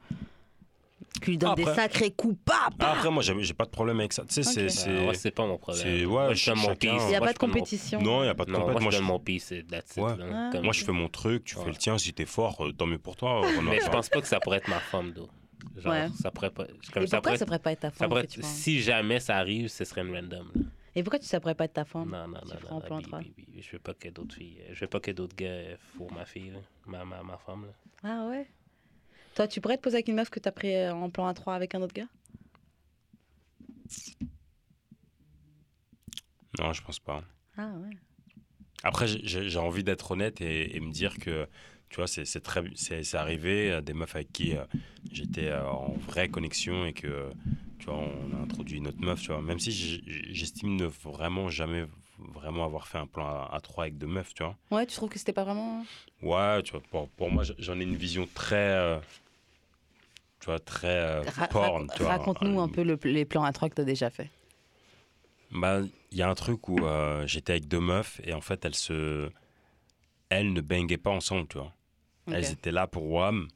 Qu'il lui donne des Après- sacrés coups, pas, Ah, après, moi, j'ai, pas de problème avec ça. Tu sais, c'est. Ok. c'est- moi, c'est pas mon problème. c'est- ouais, moi, je mon. Il n'y a pas de compétition. Non, il n'y a pas de compète. moi, je donne mon piece. Ouais. Ah. Moi, je fais mon truc, tu Ouais. fais le tien. Si t'es fort, euh, tant mieux pour toi. Renoir. Mais je pense pas que ça pourrait être ma femme, d'eau. Genre, Ouais. ça pourrait pas. Comme Et ça pourquoi pourrait ça être- pourrait pas être ta femme pourrait Si jamais ça arrive, ce serait une random. là. Et pourquoi tu ça pourrait pas être ta femme Non, non, Tu non, non, non, bi- bi- bi- Je veux pas que d'autres filles. Je veux pas que d'autres gars fourrent ma fille, là. Ma, ma, ma femme. Là. Ah ouais? Toi, tu pourrais te poser avec une meuf que t'as pris euh, en plan à 3 avec un autre gars? Non, je pense pas. Ah ouais. Après, j'ai- envie d'être honnête et, et me dire que, tu vois, c'est très, c'est arrivé euh, des meufs avec qui euh, j'étais euh, en vraie connexion et que, tu vois, on a introduit une autre meuf, tu vois. Même si j'estime ne vraiment jamais vraiment avoir fait un plan à, à trois avec deux meufs, tu vois. Ouais, tu trouves que c'était pas vraiment. Ouais, tu vois, pour, pour moi, j'en ai une vision très, euh, tu vois, très euh, porn, rac- tu vois. Raconte-nous Euh, un peu le- les plans à 3 que t'as déjà fait. Bah, il y a un truc où euh, j'étais avec deux meufs et en fait, elles se. Elles ne banguaient pas ensemble, tu vois. Elles étaient là pour WAM.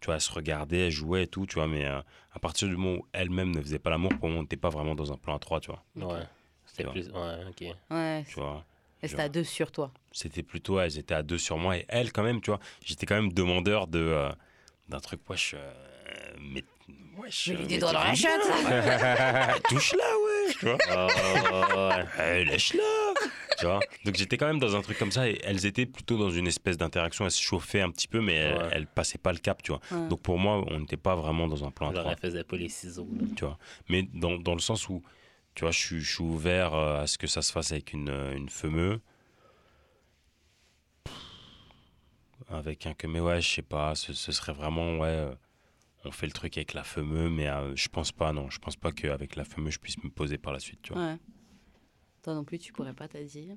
Tu vois, elles se regardaient, elles jouaient et tout, tu vois. Mais euh, à partir du moment où elles-mêmes ne faisaient pas l'amour, pour moi, on n'était pas vraiment dans un plan à trois, tu vois. Ouais. C'était plus. Ouais, ok. Ouais. Tu vois. Et c'était à deux sur toi. C'était plutôt, elles étaient à deux sur moi. Et elles, quand même, tu vois, j'étais quand même demandeur de, euh, d'un truc, wesh. euh, mais, wesh. Mais euh, deux doigts dans la chatte bien. Touche-la, ouais. Tu vois. Oh, ouais. Eh, lèche-la tu vois donc j'étais quand même dans un truc comme ça et elles étaient plutôt dans une espèce d'interaction elles se chauffaient un petit peu mais elles, Ouais. elles passaient pas le cap tu vois Ouais. donc pour moi on n'était pas vraiment dans un plan à Genre, trois elle faisait pas les ciseaux. tu vois mais dans, dans le sens où tu vois je suis, je suis ouvert euh, à ce que ça se fasse avec une, euh, une femeux avec un que mais ouais je sais pas ce, ce serait vraiment ouais euh, on fait le truc avec la femeux mais euh, je pense pas non je pense pas qu'avec la femeux je puisse me poser par la suite tu vois Ouais. Toi non plus, tu pourrais pas, t'as dit?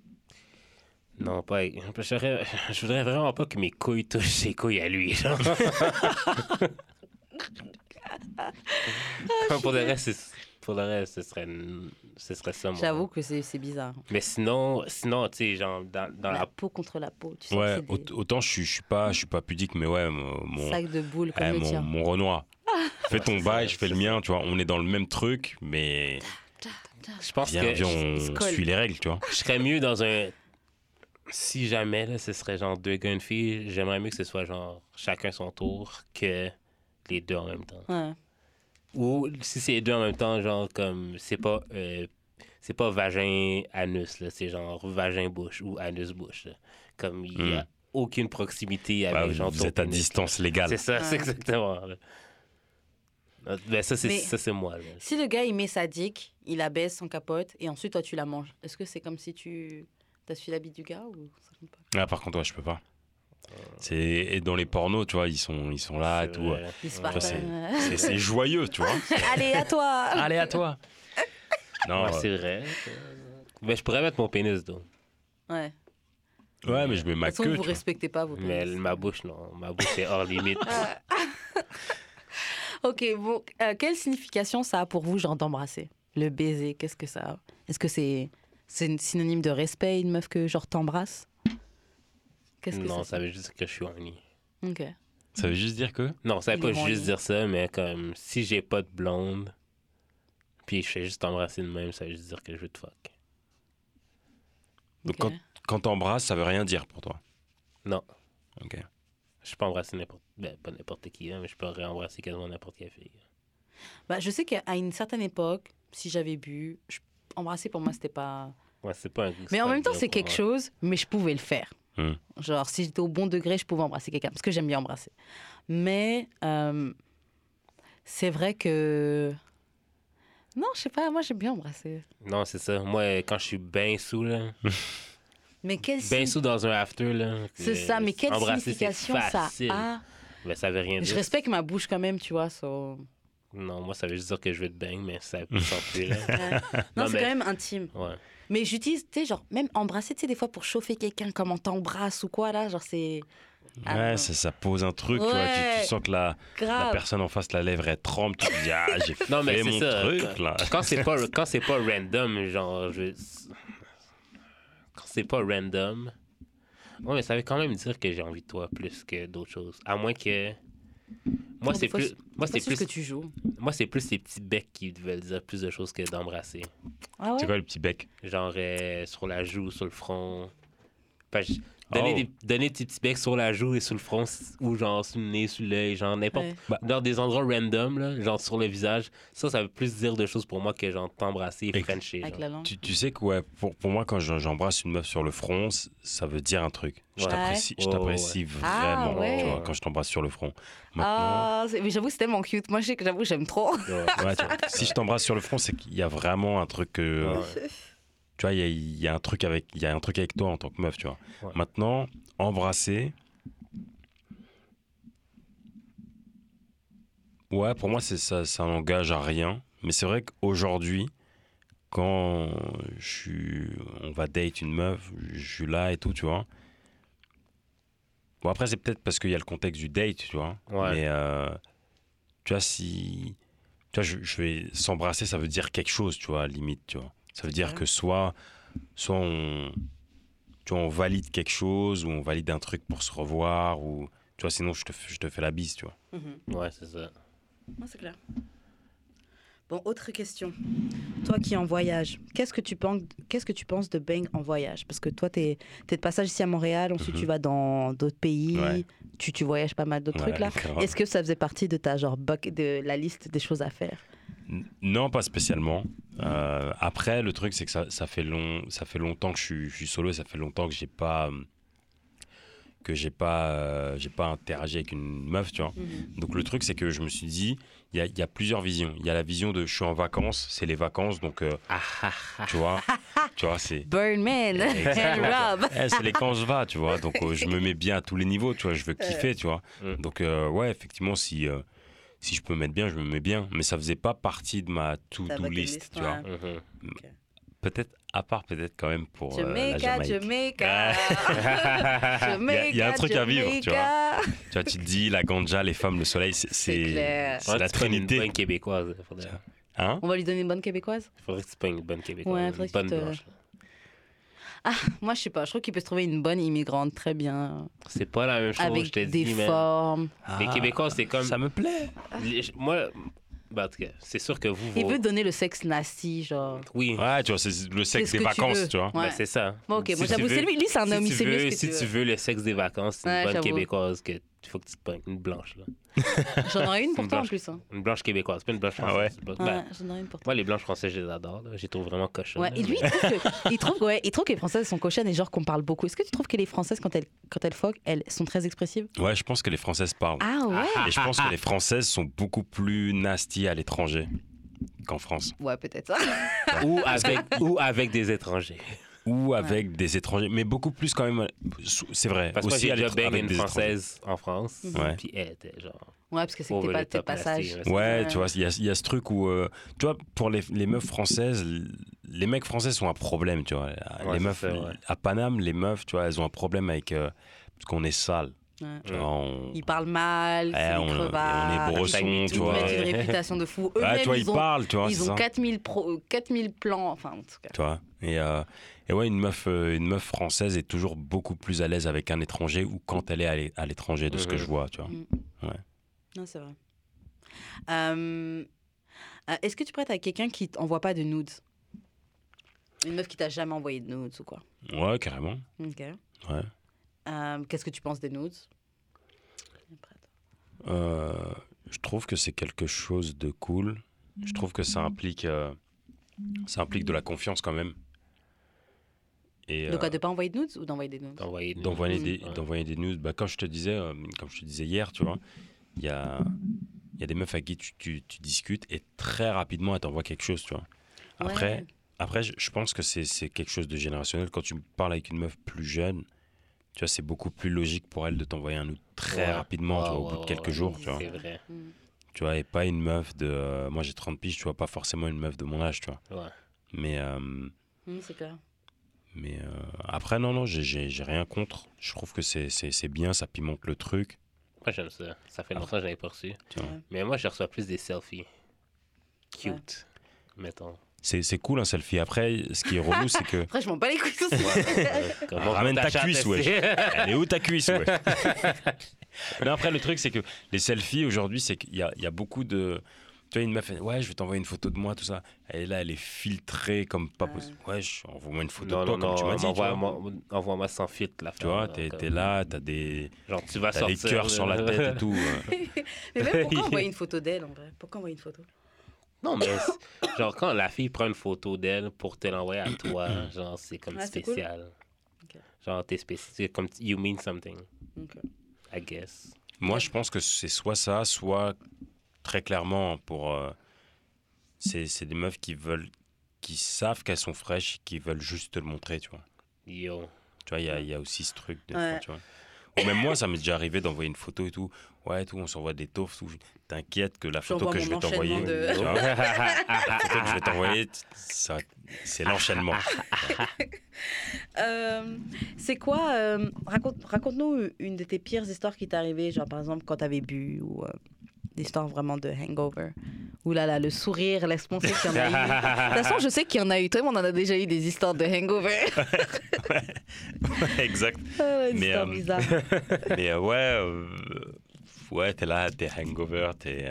Non, pas. Je voudrais vraiment pas que mes couilles touchent ses couilles à lui. genre. pour le reste, c'est- pour le reste, ce serait, ce serait ça. J'avoue que c'est bizarre. Mais sinon, sinon tu sais, genre, dans, dans la la. peau contre la peau, tu sais. Ouais, que c'est aut- autant je suis, je suis pas, je suis pas pudique, mais ouais, mon, des sacs de boules comme eh, le mon, tien. mon Renoir. Fais ton bail, je fais le mien, tu vois. On est dans le même truc, mais Je pense viens, que on suit les règles, tu vois. je serais mieux dans un. Si jamais, là, ce serait genre deux gars, une fille, j'aimerais mieux que ce soit genre chacun son tour que les deux en même temps. Ouais. Ou si c'est deux en même temps, genre comme c'est pas euh, c'est pas vagin anus là, c'est genre vagin bouche ou anus bouche. là. Comme il y a Hmm. aucune proximité Bah, avec genre vous ton êtes à pénis, distance légale. C'est ça, c'est exactement. là. Ah, Ben ça c'est Mais- ça c'est moi là. Si le gars il met sa dick, il la baisse sans capote et ensuite toi tu la manges, est-ce que c'est comme si tu t'as suivi la bite du gars ou ça compte pas? Ah, par contre, ouais, je peux pas. C'est et dans les pornos, tu vois, ils sont, ils sont là tout. partage. c'est- joyeux, tu vois. Allez à toi. Allez à toi. Non, Ouais, euh, c'est vrai. Ben je pourrais mettre mon pénis donc. Ouais. ouais, mais je mets De ma toute façon, queue. vous tu vois. respectez pas vos Mais pénis. ma bouche non, ma bouche est hors limite. Ok, bon, euh, quelle signification ça a pour vous, genre d'embrasser? Le baiser, qu'est-ce que ça a? Est-ce que c'est c'est une synonyme de respect, une meuf que genre t'embrasse? Qu'est-ce que non, ça ça veut juste dire que je suis horny. Ok. Ça veut juste dire que? Non, ça veut pas juste dire ça, mais comme si j'ai pas de blonde, puis je fais juste embrasser de même, ça veut juste dire que je veux te fuck. Donc quand, quand t'embrasses, ça veut rien dire pour toi? Non. Ok. Je peux embrasser n'importe. Ben, pas n'importe qui, hein, mais je peux réembrasser quasiment n'importe quelle fille. Bah, je sais qu'à une certaine époque, si j'avais bu, je- embrasser pour moi c'était pas. Ouais, c'est pas un Mais en même temps, c'est quelque moi. chose, mais je pouvais le faire. Hmm. Genre, si j'étais au bon degré, je pouvais embrasser quelqu'un, parce que j'aime bien embrasser. Mais euh, c'est vrai que. Non, je sais pas, moi j'aime bien embrasser. Non, c'est ça. Moi, quand je suis bien sous, là, Mais quelle, bien sous dans un after, là. c'est ça, mais quelle embrasser, signification ça a? Ben, ça veut rien Je dire. respecte ma bouche quand même, tu vois. so- Non, moi, ça veut juste dire que je veux te bang, mais ça peut plus, là. Non, Non, c'est mais- quand même intime. Ouais. Mais j'utilise, tu sais, genre, même embrasser, tu sais, des fois pour chauffer quelqu'un, comme on t'embrasse ou quoi, là, genre, c'est. Ah, ouais, non. ça, ça pose un truc, tu vois. Tu, sens que la, la personne en face, la lèvre, elle tremble. Tu te dis, ah, j'ai Non, mais fait c'est mon ça. truc, là. quand c'est pas quand c'est pas random, genre je quand c'est pas random. Ouais, mais ça veut quand même dire que j'ai envie de toi plus que d'autres choses. À moins que moi c'est plus c'est- moi C'est plus ce que tu joues. moi c'est plus ces petits becs qui veulent dire plus de choses que d'embrasser. Ah ouais? C'est quoi le petit bec? Genre euh, sur la joue, sur le front. Donner, Oh. des, donner des petits becs sur la joue et sur le front ou genre sur le nez, sur l'œil, genre n'importe Ouais. dans des endroits random, là, genre sur le visage, ça, ça veut plus dire de choses pour moi que genre t'embrasser et Et- frencher. Avec genre. la langue. tu, tu sais que, ouais, pour, pour moi, quand je- j'embrasse une meuf sur le front, ça veut dire un truc. Je Ouais. t'apprécie je Ouais, t'apprécie Ah, vraiment, ouais. tu vois, quand je t'embrasse sur le front. Maintenant, Ah, mais j'avoue, c'est tellement cute. Moi, j'avoue, j'aime trop. Ouais. ouais, tu vois, si je t'embrasse sur le front, c'est qu'il y a vraiment un truc que. Tu vois, il y a, il y a un truc avec, il y a un truc avec toi en tant que meuf, tu vois. Ouais. Maintenant, embrasser. Ouais, pour moi, c'est ça, ça n'engage à rien. Mais c'est vrai qu'aujourd'hui, quand je suis, on va date une meuf, je suis là et tout, tu vois. Bon, après, c'est peut-être parce qu'il y a le contexte du date, tu vois. Ouais. Mais, euh, tu vois, si. Tu vois, je, je vais s'embrasser, ça veut dire quelque chose, tu vois, limite, tu vois. Ça veut dire que soit, soit on, tu vois, on valide quelque chose ou on valide un truc pour se revoir ou, Tu vois, sinon, je te, je te fais la bise, tu vois. Mhm. Ouais, c'est ça. Ouais, c'est clair. Bon, autre question. Toi qui es en voyage, qu'est-ce que tu penses, qu'est-ce que tu penses de Bang en voyage? Parce que toi, tu es, de passage ici à Montréal, ensuite Mhm. tu vas dans d'autres pays, Ouais. tu, tu voyages pas mal d'autres Ouais, trucs là. Est-ce que ça faisait partie de ta genre de la liste des choses à faire? N- Non, pas spécialement. Euh, après, le truc, c'est que ça, ça, fait long, ça fait longtemps que je suis, je suis solo, ça fait longtemps que j'ai pas que j'ai pas euh, j'ai pas interagi avec une meuf, tu vois. Donc le truc, c'est que je me suis dit, il y a, il y a plusieurs visions. Il y a la vision de je suis en vacances, c'est les vacances, donc euh, Ah, ah, ah. tu vois, tu vois, c'est Burn Man, Rob. Eh, c'est les quand je vais, tu vois. Donc euh, je me mets bien à tous les niveaux, tu vois. Je veux kiffer, tu vois. Mm. Donc euh, ouais, effectivement, si euh, si je peux me mettre bien, je me mets bien. Mais ça faisait pas partie de ma to-do list, tu vois. Mhm. Peut-être à part peut-être quand même pour euh, la Jamaica, Jamaïque. Jamaica. Jamaica, Il y a un truc à vivre, tu vois. Jamaica. Tu vois, tu te dis la ganja, les femmes, le soleil, c'est Ouais, la prends Une trinité. bonne québécoise. Faudrait, Hein? On va lui donner une bonne québécoise? Faudrait que tu prennes une bonne québécoise. Ouais, une bonne te- blanche. Moi, je sais pas. Je trouve qu'il peut se trouver une bonne immigrante très bien. C'est pas la même chose, je avec te des dis, mais. formes. Les Ah, Québécois, c'est comme. Ça me plaît. Les- Moi, bah, en tout cas, c'est sûr que vous. Il vos- veut donner le sexe nasty, genre. Oui, Ouais, tu vois, c'est le sexe ce des tu vacances, tu vois. Ouais. ben, c'est ça. Bon, ok, Si moi j'avoue, c'est lui, lui c'est un si homme, il tu sait mieux si tu veux. le sexe des vacances, c'est une Ouais, bonne québécoise que il faut que tu te prennes une blanche là. J'en aurais une pour toi en plus. Hein. Une blanche québécoise, pas une blanche Ah française. Ben, Ouais, j'en aurais une pour toi. moi les blanches françaises, je les adore. là. Je les trouve vraiment cochonnes. Ouais, et lui, il trouve, que, il, trouve, ouais, il trouve que les Françaises sont cochonnes et genre qu'on parle beaucoup. Est-ce que tu trouves que les Françaises, quand elles, quand elles foquent, elles sont très expressives? Ouais, je pense que les Françaises parlent. Ah ouais? Et je pense que les Françaises sont beaucoup plus nasty à l'étranger qu'en France. Ouais, peut-être ça. ou, avec, ou avec des étrangers. Ou avec des étrangers. Mais beaucoup plus quand même. C'est vrai. Parce que moi, aussi j'ai à déjà avec une étrangers. française en France. Ouais. Puis elle était genre. Ouais, parce que c'est que pas the t'es top passage. nasty, Ouais, Ouais. tu vois, il y a, il y a ce truc où, euh, tu vois, pour les, les meufs françaises, les mecs français sont un problème, tu vois. Ouais, les meufs, ouais. à Paname, les meufs, tu vois, elles ont un problème avec. euh, parce qu'on est sale. Ouais. On, Ils parlent mal, eh, on, on crevards. est brossons, tu Ils vois. mettent une réputation de fou. Eux-mêmes, Ouais, tu vois, ils ils ont, parlent, tu vois, ils ont ça. 4000, pro, 4000 plans, enfin, en tout cas. Tu vois. Et, euh, et ouais, une meuf, euh, une meuf française est toujours beaucoup plus à l'aise avec un étranger ou quand elle est à l'é- à l'étranger, de ce que Mhm. je vois, tu vois. Non, c'est vrai. Euh, euh, Est-ce que tu prêtes à quelqu'un qui t'envoie pas de nudes? Une meuf qui t'a jamais envoyé de nudes ou quoi? Ouais, carrément. Ok. Ouais. Euh, Qu'est-ce que tu penses des nudes? Euh, je trouve que c'est quelque chose de cool. Je trouve que ça implique, euh, ça implique de la confiance quand même. Et De quoi euh, De pas envoyer de nudes ou d'envoyer des nudes? D'envoyer des d'envoyer Mhm. des, d'envoyer des news. Bah, comme je te disais, euh, comme je te disais hier, tu vois, il y a, il y a des meufs à qui tu, tu, tu discutes et très rapidement elles t'envoient quelque chose, tu vois. Après, Ouais. après je, je pense que c'est, c'est quelque chose de générationnel. Quand tu parles avec une meuf plus jeune, tu vois, c'est beaucoup plus logique pour elle de t'envoyer un nude très Ouais. rapidement, tu Ouais, vois, au bout de quelques ouais, jours, tu vois. C'est vrai. Mm. Tu vois, et pas une meuf de. euh, moi j'ai 30 piges, tu vois, pas forcément une meuf de mon âge, tu vois. Ouais. Mais, euh, Mm, c'est clair. Mais euh, après, non, non, j'ai- rien contre. Je trouve que c'est- c'est c'est bien, ça pimente le truc. Moi, j'aime ça. Ça fait longtemps que je n'avais pas reçu. Ouais. Mais moi, je reçois plus des selfies. Cute. Mettons. C'est c'est cool un selfie. Après, ce qui est relou, c'est que. Après, je m'en bats les couilles. Ouais. Comment Ramène ta cuisse, sait. Elle est où ta cuisse, ouais Non, après, le truc, c'est que les selfies aujourd'hui, c'est qu'il y a, il y a beaucoup de. Tu vois, une meuf, elle, ouais, je vais t'envoyer une photo de moi, tout ça. Et là, elle est filtrée comme pas Ouais. possible. Ouais, je- envoie-moi une photo Non, de toi, non, comme non, tu m'as dit. tu vois. envoie-moi envoie-moi sans filtre, la Tu vois, t'es t'es là, t'as des, Genre, tu vas sortir. des cœurs sur la tête et tout. euh. Mais même pourquoi envoyer une photo d'elle en vrai? Pourquoi envoyer une photo? Non, mais genre, quand la fille prend une photo d'elle pour te l'envoyer à toi, genre, c'est comme cool. spécial. Ok. Genre, t'es spécial. C'est comme you mean something, Ok. I guess. Moi, je pense que c'est soit ça, soit très clairement pour. euh, c'est c'est des meufs qui veulent. qui savent qu'elles sont fraîches, qui veulent juste te le montrer, tu vois. Yo. Tu vois, il y a, il y a aussi ce truc. Des Ouais. fois, tu vois. Ou même moi, ça m'est déjà arrivé d'envoyer une photo et tout. Ouais, tout, on s'envoie des taufs. tout. T'inquiète que la photo que je vais t'envoyer. de- la photo que je vais t'envoyer, c'est l'enchaînement. Euh, c'est quoi euh, raconte, Raconte-nous une de tes pires histoires qui t'est arrivée, genre par exemple quand t'avais bu ou euh, des histoires vraiment de hangover. Ouh là là, le sourire laisse penser qu'il y en a eu. De toute façon, je sais qu'il y en a eu. Toi, on en a déjà eu des histoires de hangover. exact. Ah ouais, Mais, euh, bizarres. Mais euh, ouais, euh, ouais, t'es là, t'es hangover, t'es.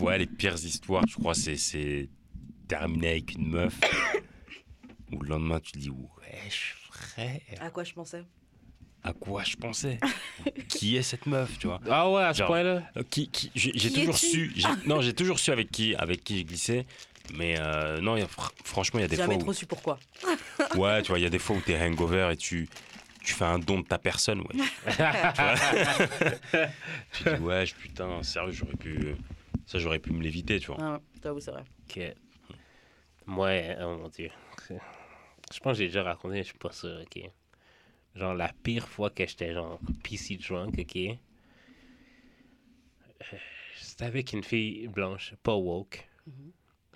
Ouais, les pires histoires, je crois, c'est- c'est terminé avec une meuf. Ou le lendemain, tu te dis, wesh, frère, À quoi je pensais? À quoi je pensais Qui est cette meuf, tu vois Ah ouais, à ce point-là. Euh, qui, qui- j'ai toujours su. Non, j'ai toujours su avec qui, avec qui je glissais. Mais euh, non, il y a fr- franchement, il y a des Jamais fois trop où, su pourquoi. ouais, tu vois, il y a des fois où t'es hangover et tu, tu fais un don de ta personne, ouais. tu dis ouais, je- putain, sérieux, j'aurais pu, ça, j'aurais pu me l'éviter, tu vois. Ah j'avoue, c'est vrai. Ok. Moi, oh mon dieu. Je pense que j'ai déjà raconté, je suis pas sûr, ok. Genre, la pire fois que j'étais genre PC drunk, ok? Euh, C'était avec une fille blanche, pas woke.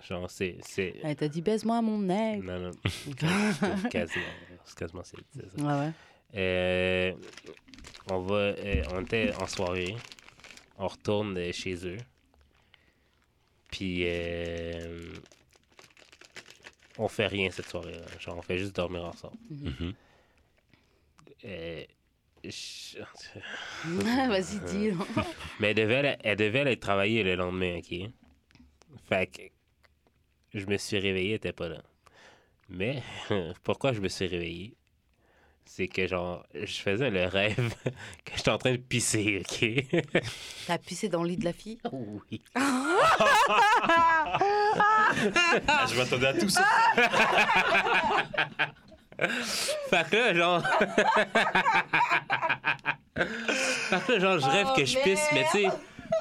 Genre, c'est. c'est... Elle t'a dit baise-moi mon nez. Non, non. quasiment. Quasiment c'est c'est ça. Ouais, ouais. Euh, on va. euh, on était en soirée. On retourne euh, chez eux. Puis. euh, on fait rien cette soirée-là. Genre, on fait juste dormir ensemble. Mhm. Euh, je- Vas-y, dis. Mais elle devait, aller- elle devait aller travailler le lendemain, ok? Fait que je me suis réveillé, elle était pas là. Mais pourquoi je me suis réveillé? C'est que genre, je faisais le rêve que j'étais en train de pisser, ok? T'as pissé dans le lit de la fille? Oui. Ah, je m'attendais à tout ça. Fait que là, genre. fait que là, genre, je rêve que je pisse, mais tu sais.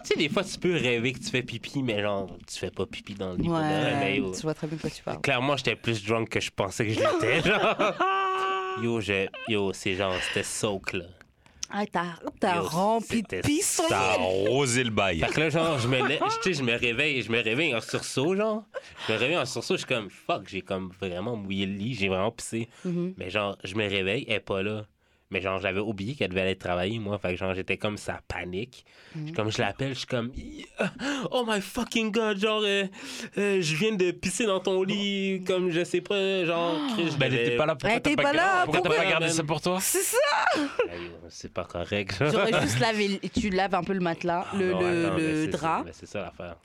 Tu sais, des fois, tu peux rêver que tu fais pipi, mais genre, tu fais pas pipi dans le lit. Ouais, je vois très bien de quoi tu parles. Clairement, j'étais plus drunk que je pensais que je l'étais, genre. Yo, je... Yo, c'est genre, c'était soak, là. Ah, t'as rempli de pisse T'as arrosé le bail. Fait que là, genre, je me, lè- sais, je me réveille, je me réveille en sursaut, genre. Je me réveille en sursaut, je suis comme, fuck, j'ai comme vraiment mouillé le lit, j'ai vraiment pissé. Mhm. Mais genre, je me réveille, elle est pas là. Mais genre, j'avais oublié qu'elle devait aller travailler, moi. Fait que genre, j'étais comme ça, panique. Mhm. Comme je l'appelle, je suis comme, oh my fucking god, genre, euh, euh, je viens de pisser dans ton lit, comme je sais pas, genre, je Ben, elle devais- était pas là. Pourquoi Elle t'as pas gar- là, Pourquoi pas gardé ça pour toi? C'est ça Aïe, C'est pas correct. genre. J'aurais juste lavé. Tu laves un peu le matelas, le, Non, le, attends, le drap. C'est ça l'affaire.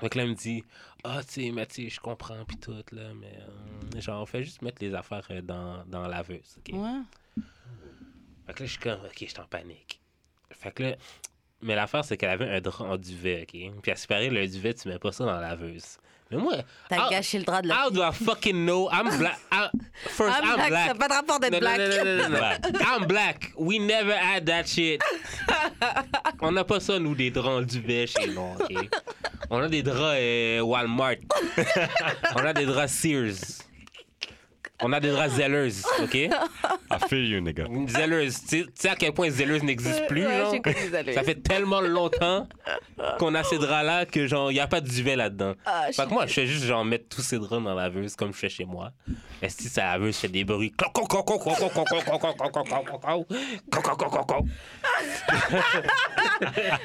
Fait que là, elle me dit, ah, tu sais, mais tu sais, je comprends, pis tout, là, mais euh, genre, on fait juste mettre les affaires dans, dans la laveuse, ok? Ouais. Fait que là, je suis comme, ok, je suis en panique. Fait que là, mais l'affaire, c'est qu'elle avait un drap en duvet, ok? Puis à qui paraît, le duvet, tu mets pas ça dans la laveuse. Mais moi, T'as gâché le drap de la how do I fucking know? I'm black. First, Ah, I'm black, black. ça pas de rapport d'être black. non, non, non, non. I'm black. We never had that shit. On n'a pas ça, nous, des draps en duvet chez nous, OK? On a des draps euh, Walmart. On a des draps Sears. On a des draps Zellers, OK? I feel you, nigga. Zellers. Tu sais- tu sais à quel point Zellers n'existe plus, Ouais, genre? j'ai connu Zellers. Ça fait tellement longtemps qu'on a ces draps-là que, genre, il n'y a pas de duvet là-dedans. Ah, Fait que moi, je fais juste genre mettre tous ces draps dans la laveuse comme je fais chez moi. Et si ça laveuse fait des bruits.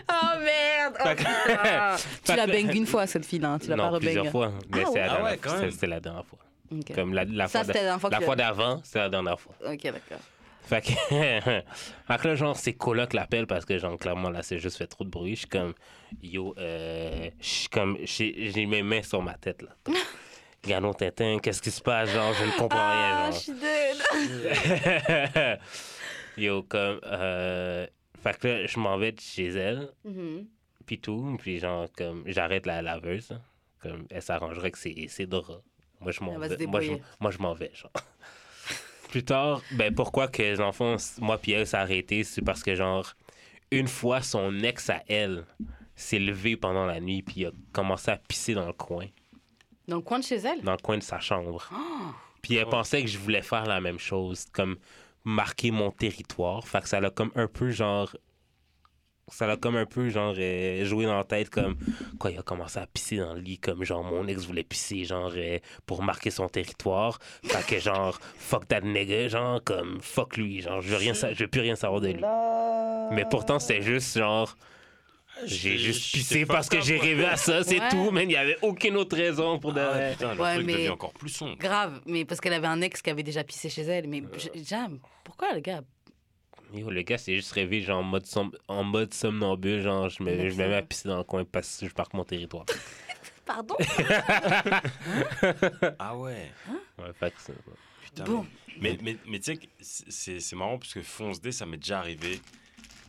Oh merde oh, putain. Tu l'as que- bang une fois cette fille, hein. tu l'as pas Non, plusieurs fois. Mais Ah c'est ouais? la Ah dernière ouais, quand fois. même. C'était la dernière fois. Comme la, la Ça, fois, d'avant, c'est la dernière fois. Ok, d'accord. Fait que, fait que là, genre, c'est coloc l'appel parce que, genre, clairement, là, c'est juste fait trop de bruit. Je suis comme, yo, euh, je suis comme, j'ai mes mains sur ma tête, là. Ganon Tintin, qu'est-ce qui se passe? Genre, je ne comprends Ah, rien, je genre. suis dead. Yo, comme, euh, fait que là, je m'en vais de chez elle, Mhm. puis tout, puis genre, comme, j'arrête la laveuse, hein. comme, elle s'arrangerait que c'est c'est draps. Moi, je m'en vais. Moi, je, débrouiller. moi, je m'en vais, genre. Plus tard, ben, pourquoi que les enfants, moi puis elle, s'est arrêté, c'est parce que, genre, une fois, son ex à elle s'est levé pendant la nuit, puis il a commencé à pisser dans le coin, Dans le coin de chez elle? Dans le coin de sa chambre. Oh. Puis elle pensait que je voulais faire la même chose, comme marquer mon territoire. Fait que ça l'a comme un peu genre. Ça l'a comme un peu genre euh, joué dans la tête comme quoi il a commencé à pisser dans le lit comme genre mon ex voulait pisser genre euh, pour marquer son territoire fait que genre fuck that nigga genre comme fuck lui genre je veux rien je veux plus rien savoir de lui mais pourtant c'était juste genre j'ai juste pissé parce que j'ai rêvé à ça c'est Ouais. tout mais il y avait aucune autre raison pour de Ah, vrai. putain, le Ouais, truc mais- devient encore plus sombre. Grave, mais parce qu'elle avait un ex qui avait déjà pissé chez elle. Mais j- Jam, pourquoi le gars Yo, le gars s'est juste réveillé genre en mode, som- en mode somnambule, genre je me, je me mets à pisser dans le coin parce que je marque mon territoire. Pardon? Ah ouais. Ouais, fait que ça- Putain. Bon. Mais, mais, mais tu sais que c'est c'est marrant parce que fonce D, ça m'est déjà arrivé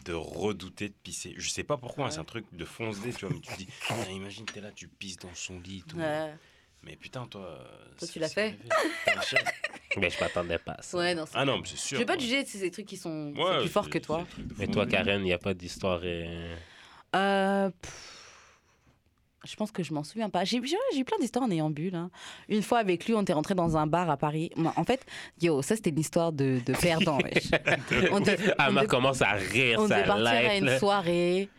de redouter de pisser. Je sais pas pourquoi, hein, c'est un truc de fonce D, tu vois, mais tu te dis, putain, imagine, t'es là, tu pisses dans son lit et tout. Ouais. Mais putain, toi. euh, Toi, tu l'as fait. Mais je m'attendais pas à ça. Ouais, non, c'est- Ah non, mais c'est sûr. Je vais pas te juger, c'est des trucs qui sont Ouais, plus forts que toi. de Mais toi, Karen, il n'y a pas d'histoire. euh, Euh, je pense que je m'en souviens pas. J'ai eu plein d'histoires en ayant bu. Là. Une fois avec lui, on était rentré dans un bar à Paris. En fait, yo, ça c'était une histoire de, de perdant. wesh. on devait, on devait- commence à rire, on devait partir à une soirée.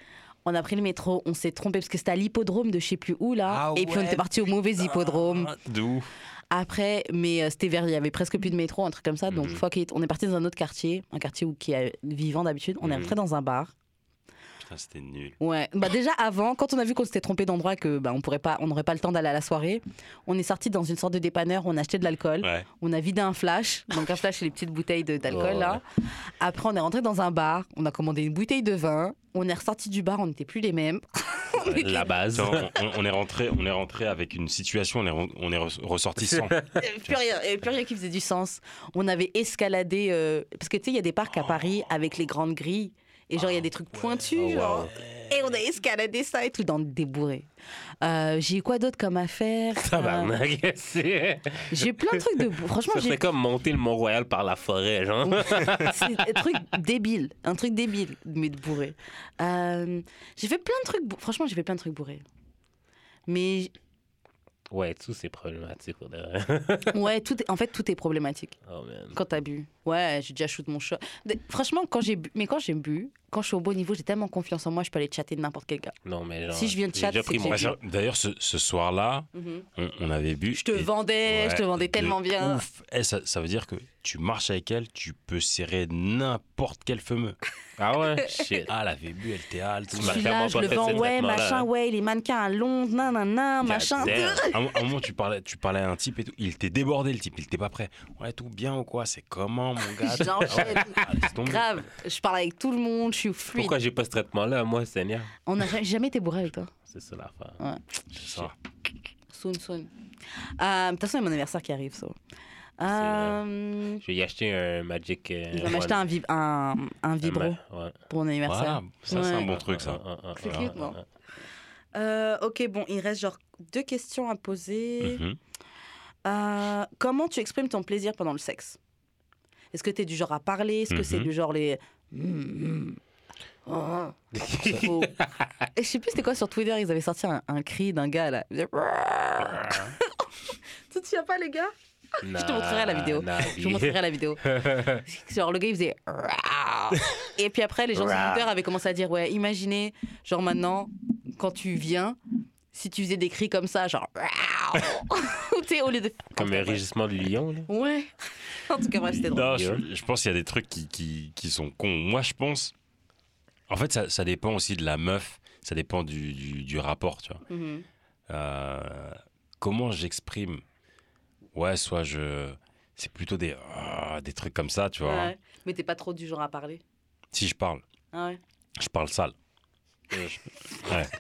On a pris le métro, on s'est trompé parce que c'était à l'hippodrome de je sais plus où là. Ah et puis on était parti au mauvais hippodrome. Ah, De ouf. Après, mais euh, c'était vers, il y avait presque plus de métro, un truc comme ça. Donc, Mhm. fuck it. On est parti dans un autre quartier, un quartier où, qui est vivant d'habitude. On est Mhm. rentré dans un bar. Putain, c'était nul. Ouais, bah déjà avant, quand on a vu qu'on s'était trompé d'endroit, que bah, on pourrait pas, on n'aurait pas le temps d'aller à la soirée, on est sorti dans une sorte de dépanneur, on a acheté de l'alcool, Ouais. on a vidé un flash, donc un flash c'est les petites bouteilles d'alcool là. Après on est rentré dans un bar, on a commandé une bouteille de vin, on est ressorti du bar, on n'était plus les mêmes. La base. Attends, on, on est rentré, on est rentré avec une situation, on est, on est re- ressorti sans. Il y avait plus rien, plus rien qui faisait du sens. On avait escaladé, euh, parce que tu sais il y a des parcs à Paris avec les grandes grilles. Et genre, il y a des trucs pointus, Oh, genre. Et on a escaladé ça et tout dans des bourrés. Euh, j'ai eu quoi d'autre comme affaire Euh, Tabarnak, c'est? J'ai eu plein de trucs de Franchement, ça j'ai comme monter le Mont-Royal par la forêt, genre. c'est un truc débile, un truc débile, mais de bourré. Euh, j'ai fait plein de trucs. Franchement, j'ai fait plein de trucs bourrés. Mais Ouais, tout c'est problématique ouais, tout est- en fait, tout est problématique Oh man. quand t'as bu. Ouais, j'ai déjà shoot mon shot. Franchement, quand j'ai bu, mais quand j'ai bu, quand je suis au bon niveau, j'ai tellement confiance en moi, je peux aller chatter de n'importe quel gars. Non, mais genre. Si je viens de j'ai chat, déjà c'est pris que mon j'ai Ouais, ça- D'ailleurs, ce, ce soir-là, on, on avait bu. Je te et- vendais, je te vendais tellement bien. Ouf. Eh, ça, ça veut dire que tu marches avec elle, tu peux serrer n'importe quel fameux. Ah ouais? Shit. Ah, elle avait bu, elle était halte. Tu Je suis là, je le vends, ouais, machin, ouais, les mannequins à Londres, nanana, machin. damn. À un, à un moment, tu parlais, tu parlais à un type et tout. Il était débordé, le type. Il était pas prêt. Ouais, tout bien ou quoi? C'est comment, mon gars? J'enchaîne. Ah, tomber. Grave, je parle avec tout le monde, je suis fluide. Pourquoi j'ai pas ce traitement-là, moi, Seigneur? On n'a jamais, été bourré avec toi. C'est ça l'affaire. Ouais. C'est ça. Soon, soon. Euh, De toute façon, il y a mon anniversaire qui arrive, ça. Euh, Je vais y acheter un Magic. euh, il va m'acheter un, vib- un, un vibro ma- Ouais. pour mon anniversaire. Voilà, ça, c'est un bon truc, ça. C'est cute, non. Euh, ok, bon, il reste genre deux questions à poser. Mhm. Euh, comment tu exprimes ton plaisir pendant le sexe? Est-ce que tu es du genre à parler? Est-ce que c'est Mhm. du genre les. Mm, mm. Oh. Et je sais plus c'était quoi sur Twitter, ils avaient sorti un, un cri d'un gars là. Tu te souviens pas, les gars? Je te montrerai la vidéo. Nah, Je vous montrerai la vidéo. genre le gars il faisait. Et puis après, les gens sur Twitter avaient commencé à dire Ouais, imaginez, genre maintenant, quand tu viens, si tu faisais des cris comme ça, genre. au lieu de. Comme un rugissement de lion, là. Ouais. En tout cas, bref, c'était drôle. Non, je, je pense qu'il y a des trucs qui, qui, qui sont cons. Moi, je pense. En fait, ça, ça dépend aussi de la meuf. Ça dépend du, du, du rapport, tu vois. Mhm. Euh, comment j'exprime? Ouais, soit je. C'est plutôt des, ah, des trucs comme ça, tu vois. Ouais. Mais t'es pas trop du genre à parler? Si je parle, Ah ouais. je parle sale. Ouais,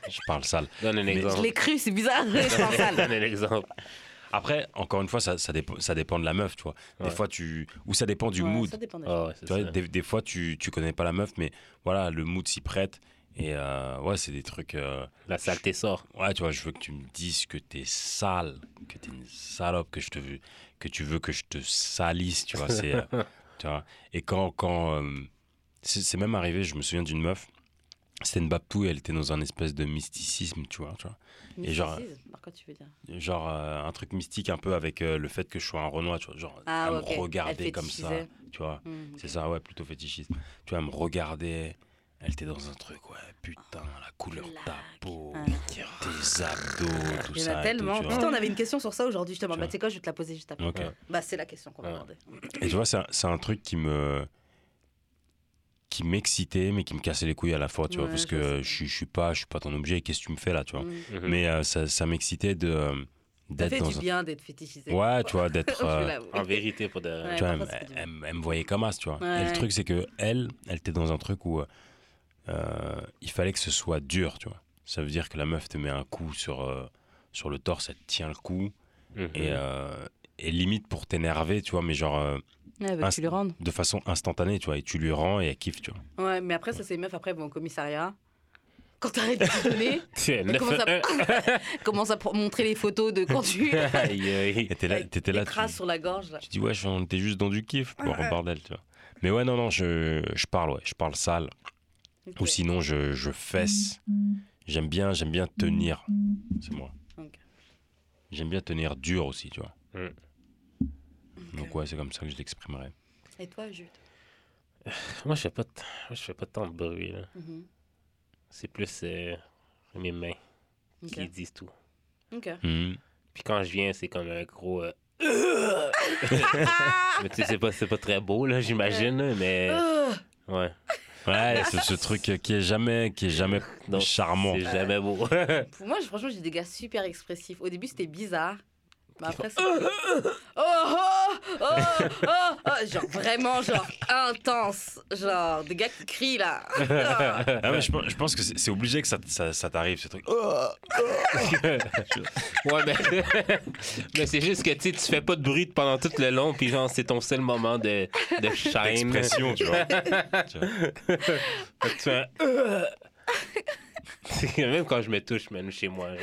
je parle sale. Donne un Mais- Je exemple. l'ai cru, c'est bizarre. Je pense sale. Donne un exemple. Après, encore une fois, ça, ça, dépend, ça dépend de la meuf, tu vois. Des Ouais. fois, tu. Ou ça dépend du Ouais, mood. Ça dépend des Ah Tu vois, ça. des, des fois, tu, tu connais pas la meuf, mais voilà, le mood s'y prête. Et euh, ouais, c'est des trucs. euh, La saleté sort. ouais, tu vois, je veux que tu me dises que t'es sale, que t'es une salope, que, je te veux, que tu veux que je te salisse, tu vois. C'est, euh, tu vois. Et quand. quand euh, c'est c'est même arrivé, je me souviens d'une meuf, c'était une Baptou, elle était dans un espèce de mysticisme, tu vois. Tu vois. Et genre- Par quoi tu veux dire? Genre euh, un truc mystique un peu avec euh, le fait que je sois un Renoir, tu vois. Genre, Ah, elle ok. me regardait Elle comme ça, tu vois. Mhm. C'est ça, ouais, plutôt fétichiste. Tu vois, elle me regardait. Elle était dans un truc, ouais, putain, la couleur de ta peau, Ah. tes abdos, tout Il y en ça. a tellement. tout. Putain, on avait une question sur ça aujourd'hui, justement. Tu Bah, tu sais quoi, je vais te la poser juste après. Bah, c'est la question qu'on va aborder. Et tu vois, c'est un, c'est un truc qui me. Qui m'excitait, mais qui me cassait les couilles à la fois, tu vois, parce que je, suis- je suis pas, je suis pas ton objet, qu'est-ce que tu me fais là, tu vois. Mhm. Mhm. Mais euh, ça, ça m'excitait de, Ça d'être fait dans du un... bien d'être fétichisé. Ouais, tu vois, d'être... Euh. En vérité, pour de. Ouais. tu vois, elle, me voyait comme as, tu vois. Et le truc, c'est que elle, elle était dans un truc où euh, il fallait que ce soit dur, tu vois. Ça veut dire que la meuf te met un coup sur, euh, sur le torse, elle te tient le coup, Mhm. et, euh, et limite pour t'énerver, tu vois, mais genre Ouais, elle veut que tu lui rendes. de façon instantanée, tu vois, et tu lui rends et elle kiffe, tu vois. Ouais, mais après, ça, c'est les meufs, après, vont au commissariat. Quand t'arrêtes de donner, elle commence à, commence à pro- montrer les photos de quand tu t'es là, avec t'étais les là, traces tu, sur la gorge. Là. tu dis, ouais, on était juste dans du kiff, bon, bordel, tu vois. Mais ouais, non, non, je, je parle, ouais, je parle sale. Ou sinon, je, je fesse. J'aime bien, j'aime bien tenir. C'est moi. J'aime bien tenir dur aussi, tu vois. Donc ouais, c'est comme ça que je l'exprimerai. Et toi, Jude? Moi, je fais pas, moi, je fais pas tant de bruit. là. Mhm. C'est plus euh, mes mains qui disent tout. Ok. Mhm. Puis quand je viens, c'est comme un gros. euh, mais tu sais, c'est pas, c'est pas très beau, là, j'imagine, mais. Euh, Ouais. Ouais, c'est ce truc qui est jamais, qui est jamais Non, charmant. C'est jamais beau. Pour moi, franchement, j'ai des gars super expressifs. Au début, c'était bizarre. Mais après, c'est. Oh, oh, oh, oh, oh. Genre, vraiment, genre, intense. Genre, des gars qui crient là. Ah ouais, je, pense- je pense que c'est obligé que ça, ça, ça t'arrive, ce truc. ouais, mais. mais c'est juste que tu sais, tu fais pas de bruit pendant tout le long, puis genre, c'est ton seul moment de, de shine. Expression, tu vois. Tu vois. Fait que tu fais un- Même quand je me touche, même chez moi, genre,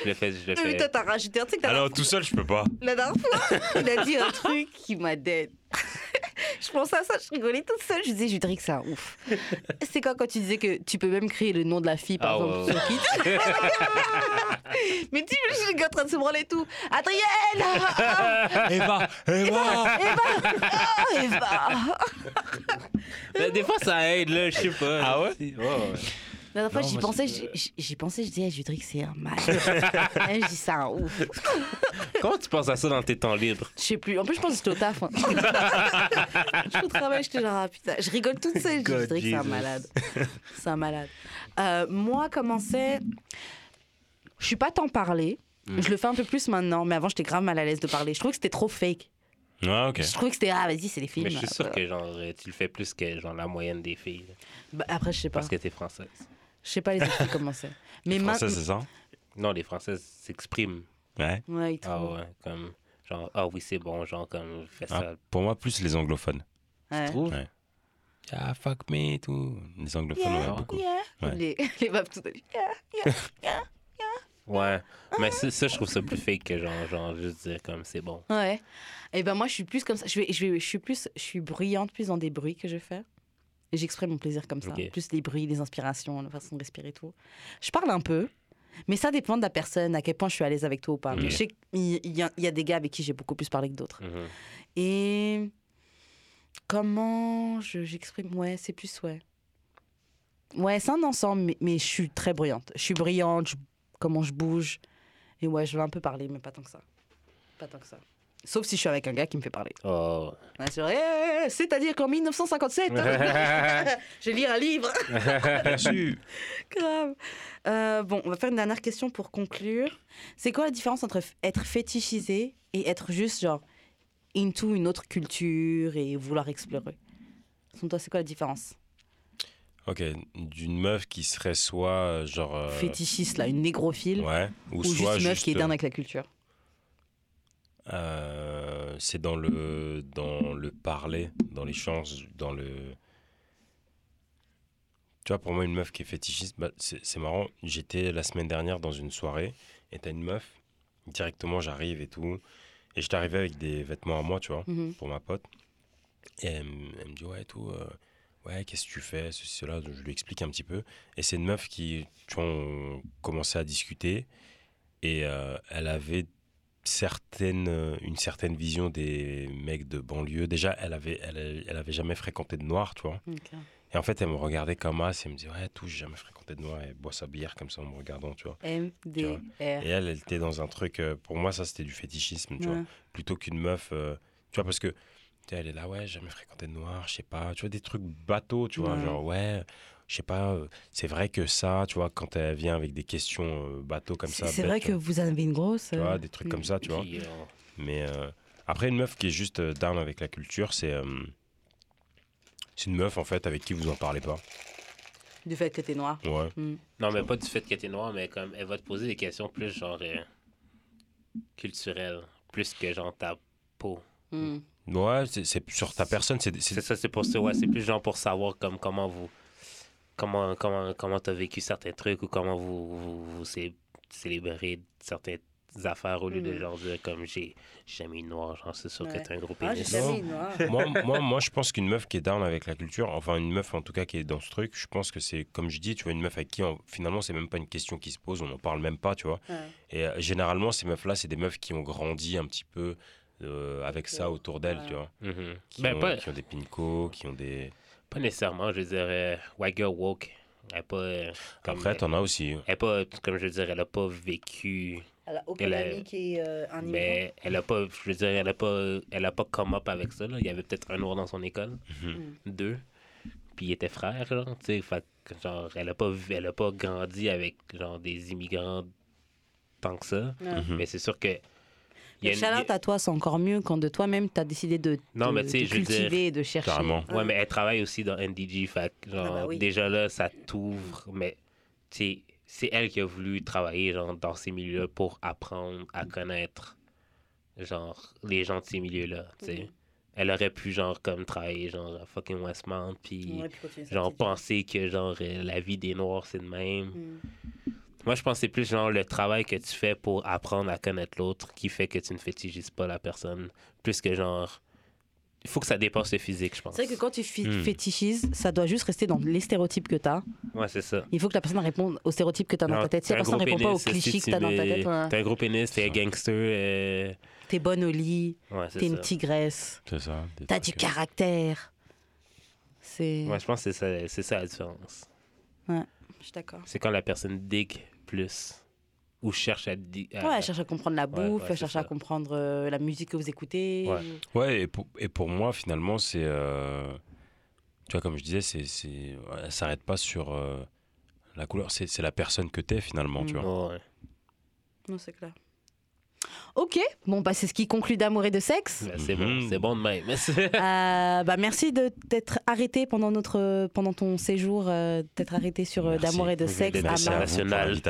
je le fais. Je le Mais fais. toi, t'as rajouté un truc. t'as Alors tout seul, je peux pas. La dernière fois, il a dit un truc qui m'a dead. je pensais à ça, je rigolais toute seule. Je disais, Judric, c'est un ouf. C'est quand, quand tu disais que tu peux même créer le nom de la fille, par Ah, exemple, ouais, sur Kit. Mais tu imagines le gars en train de se branler et tout. Adrienne ah, Eva, Eva. Eva ah, Eva Mais des fois, ça aide, là, je sais pas. Ah ouais? ouais, ouais. La dernière fois, j'y pensais, j'y- pensais, je disais, Judric, c'est un mal. Je dis, c'est un ouf. Comment tu penses à ça dans tes temps libres? Je sais plus. En plus, je pense que j'étais au taf. hein. je suis au travail, j'étais genre, ah putain. Je rigole toute seule. Je que c'est un malade. C'est un malade. Euh, moi, comment c'est? Je suis pas tant parlé. Mm. Je le fais un peu plus maintenant, mais avant, j'étais grave mal à l'aise de parler. Je trouvais que c'était trop fake. Ok. Je trouvais que c'était, ah, vas-y, c'est des films. Mais je suis sûr que genre, euh, tu le fais plus que genre la moyenne des filles. bah, après, je sais pas. parce que t'es française. Je sais pas les autres comment c'est. Mais Français, maintenant. c'est ça? Non, les françaises s'expriment. Ouais. Ouais, ils Ah ouais, comme genre ah oui c'est bon, genre comme fais Ah, ça. pour moi, plus les anglophones. Ouais. Tu trouves? Ouais. Ah, fuck me, tout. Les anglophones, ouais, Yeah, beaucoup. yeah. Ouais. Les, les meufs tout à l'heure. Yeah. Ouais, mais ça, ça, je trouve ça plus fake que genre genre juste dire comme c'est bon. Ouais. Et ben moi je suis plus comme ça. Je vais, je vais, je suis plus, je suis bruyante plus dans des bruits que je fais. Et j'exprime mon plaisir comme ça. Plus les bruits, les inspirations, la façon de respirer et tout. Je parle un peu, mais ça dépend de la personne, à quel point je suis à l'aise avec toi ou pas. Mais Ok. je sais qu'il y, a- il y a des gars avec qui j'ai beaucoup plus parlé que d'autres. Mhm. Et comment je- j'exprime? Ouais, c'est plus ouais. Ouais, c'est un ensemble, mais, mais je suis très bruyante. Je suis brillante, je- comment je bouge. Et ouais, je vais un peu parler, mais pas tant que ça. Pas tant que ça. Sauf si je suis avec un gars qui me fait parler. Oh. Ouais. Eh, C'est-à-dire qu'en 1957, je vais lire un livre. Grave. Euh, bon, on va faire une dernière question pour conclure. C'est quoi la différence entre être fétichisé et être juste genre into une autre culture et vouloir explorer? Selon toi, c'est quoi la différence? Ok, d'une meuf qui serait soit euh, genre. euh, Fétichiste, là, une négrophile, Ouais, ou, ou juste une meuf qui est juste, down avec la culture euh, c'est dans le dans le parler, dans l'échange, dans le. Tu vois, pour moi, une meuf qui est fétichiste, bah, c'est marrant. J'étais la semaine dernière dans une soirée et t'as une meuf, directement j'arrive et tout. Et j'étais arrivé avec des vêtements à moi, tu vois, Mhm. pour ma pote. Et elle, me- elle me dit, ouais, tout, euh, ouais, qu'est-ce que tu fais, ceci, cela. Je lui explique un petit peu. Et c'est une meuf qui, tu vois, on commençait à discuter. Et euh, elle avait certaines, euh, une certaine vision des mecs de banlieue. Déjà, elle avait, elle, elle avait jamais fréquenté de noir, tu vois. Et en fait, elle me regardait comme as et elle me dit, ouais, tout, j'ai jamais fréquenté de noir. Et elle boit sa bière comme ça en me regardant, tu vois. M, D, R. Et elle, elle était dans un truc, euh, pour moi, ça, c'était du fétichisme, tu vois plutôt qu'une meuf. euh, tu vois, parce que elle est là, ouais, j'ai jamais fréquenté de noir, je sais pas. Tu vois, des trucs bateaux, tu vois, Ouais. genre, ouais, je sais pas, euh, c'est vrai que ça, tu vois, quand elle vient avec des questions euh, bateaux comme ça. C'est vrai que vous avez une grosse. Tu euh, vois, des trucs comme ça, tu vois. Euh, Mais euh, après, une meuf qui est juste euh, down avec la culture, c'est. euh, c'est une meuf, en fait, avec qui vous en parlez pas. Du fait que t'es noir. Ouais. Mm. Non, mais pas du fait que t'es noir, mais comme elle va te poser des questions plus genre euh, culturelles, plus que genre ta peau. Mm. Ouais, c'est sur ta personne, c'est- ça, c'est pour ça, ouais, c'est plus genre pour savoir comme comment vous comment comment comment t'as vécu certains trucs ou comment vous vous, vous célébrez certaines affaires au lieu de Mm. genre dire comme j'ai jamais eu de noir, genre c'est sûr Ouais. que t'as un gros Ah, j'ai pénis. moi, moi, moi, je pense qu'une meuf qui est down avec la culture, enfin une meuf en tout cas qui est dans ce truc, je pense que c'est, comme je dis, tu vois, une meuf avec qui on- finalement c'est même pas une question qui se pose, on n'en parle même pas, tu vois. Ouais. Et euh, généralement, ces meufs-là, c'est des meufs qui ont grandi un petit peu euh, avec ça autour d'elles, Ouais. tu vois. Mhm. Qui, Ben, ont, pas, qui ont des pincos, qui ont des. Pas nécessairement, je veux dire, euh, White Girl Woke. Elle pas. euh, comme, Après, t'en as aussi. elle est pas, comme je dire, elle a pas vécu. Elle a aucun Elle a- ami qui est euh, un immigrant. Mais elle a pas, je veux dire, elle a pas, elle a pas come up avec ça. Là. Il y avait peut-être un noir dans son école, Mhm. deux, puis ils étaient frères, genre, tu sais, fait que, genre, elle a pas, elle a pas grandi avec genre des immigrants tant que ça. Mhm. Mais c'est sûr que. Il y a une- à toi, c'est encore mieux quand de toi-même t'as décidé de, Non, de- mais tu sais, de je veux dire- cultiver et de chercher. Carrément. Ouais, mais elle travaille aussi dans NDG, fait genre, Ah bah oui. déjà là, ça t'ouvre, mais tu sais, c'est elle qui a voulu travailler genre, dans ces milieux pour apprendre à connaître genre les gens de ces milieux-là, tu sais. Mhm. Elle aurait pu genre comme travailler genre à fucking Westmount puis Ouais, genre penser que genre euh, la vie des noirs c'est de même. Mm. Moi je pense que c'est plus genre le travail que tu fais pour apprendre à connaître l'autre qui fait que tu ne fétichises pas la personne plus que genre il faut que ça dépasse le physique, je pense. C'est vrai que quand tu Hmm. fétichises, ça doit juste rester dans les stéréotypes que t'as. Ouais, c'est ça. Il faut que la personne réponde aux stéréotypes que t'as dans Genre, ta tête. Si la personne gros répond pas aux clichés que t'as dans ta tu tête, ouais. T'es un gros pénis, t'es un gangster. euh, t'es bonne au lit, Ouais, c'est t'es une tigresse, C'est ça. t'as du caractère. C'est. Ouais, je pense que c'est ça, ça la différence. Je suis d'accord. C'est quand la personne digue plus ou cherche à dig. à- Ouais, elle cherche à comprendre la bouffe, ouais, elle c'est cherche ça. à comprendre euh, la musique que vous écoutez. Ouais. Ouais, et pour, et pour moi, finalement, c'est. euh, tu vois, comme je disais, c'est, elle s'arrête pas sur euh, la couleur, c'est, c'est la personne que t'es, finalement, tu vois. Ouais. Non, c'est clair. Ok, bon, bah, c'est ce qui conclut d'amour et de sexe. Ben, c'est bon, Mhm. c'est bon de même. Euh, bah, merci de t'être arrêté pendant, notre, pendant ton séjour, euh, d'être arrêté sur euh, d'amour et de sexe. à National.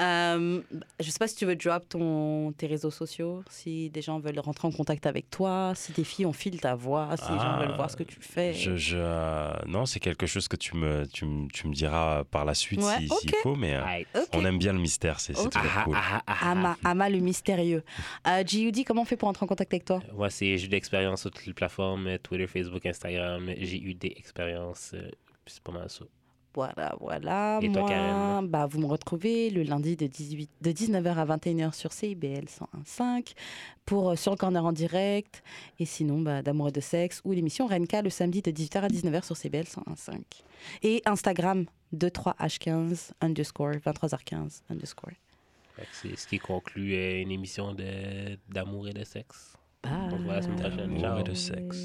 Euh, je sais pas si tu veux drop ton, tes réseaux sociaux, si des gens veulent rentrer en contact avec toi, si tes filles ont file ta voix, si les gens Ah, veulent voir ce que tu fais. Je, je, euh, non, c'est quelque chose que tu me, tu, me- tu me diras par la suite Ouais, si- s'il ok. faut, mais euh, on aime bien le mystère, c'est, c'est Ok. toujours Ah, cool. ah, ah, ah, Ama, Ama le mystérieux. Euh, comment on fait pour entrer en contact avec toi? Ouais, c'est j'ai eu d'expérience sur toutes les plateformes Twitter, Facebook, Instagram. J'ai eu des expériences. euh, c'est pas mal ça. Voilà, voilà. Et toi, Moi, Karen? bah, vous me retrouvez le lundi de, 18, de 19h à 21h sur CIBL 101.5 pour euh, Sur le Corner en direct. Et sinon, bah, d'amour et de sexe ou l'émission Renka le samedi de 18h à 19h sur CIBL 101.5. Et Instagram 23h15 underscore 23h15 underscore. C'est ce qui conclut euh, une émission de- d'amour et de sexe. Bye. On se voit la semaine prochaine. Amour et de sexe.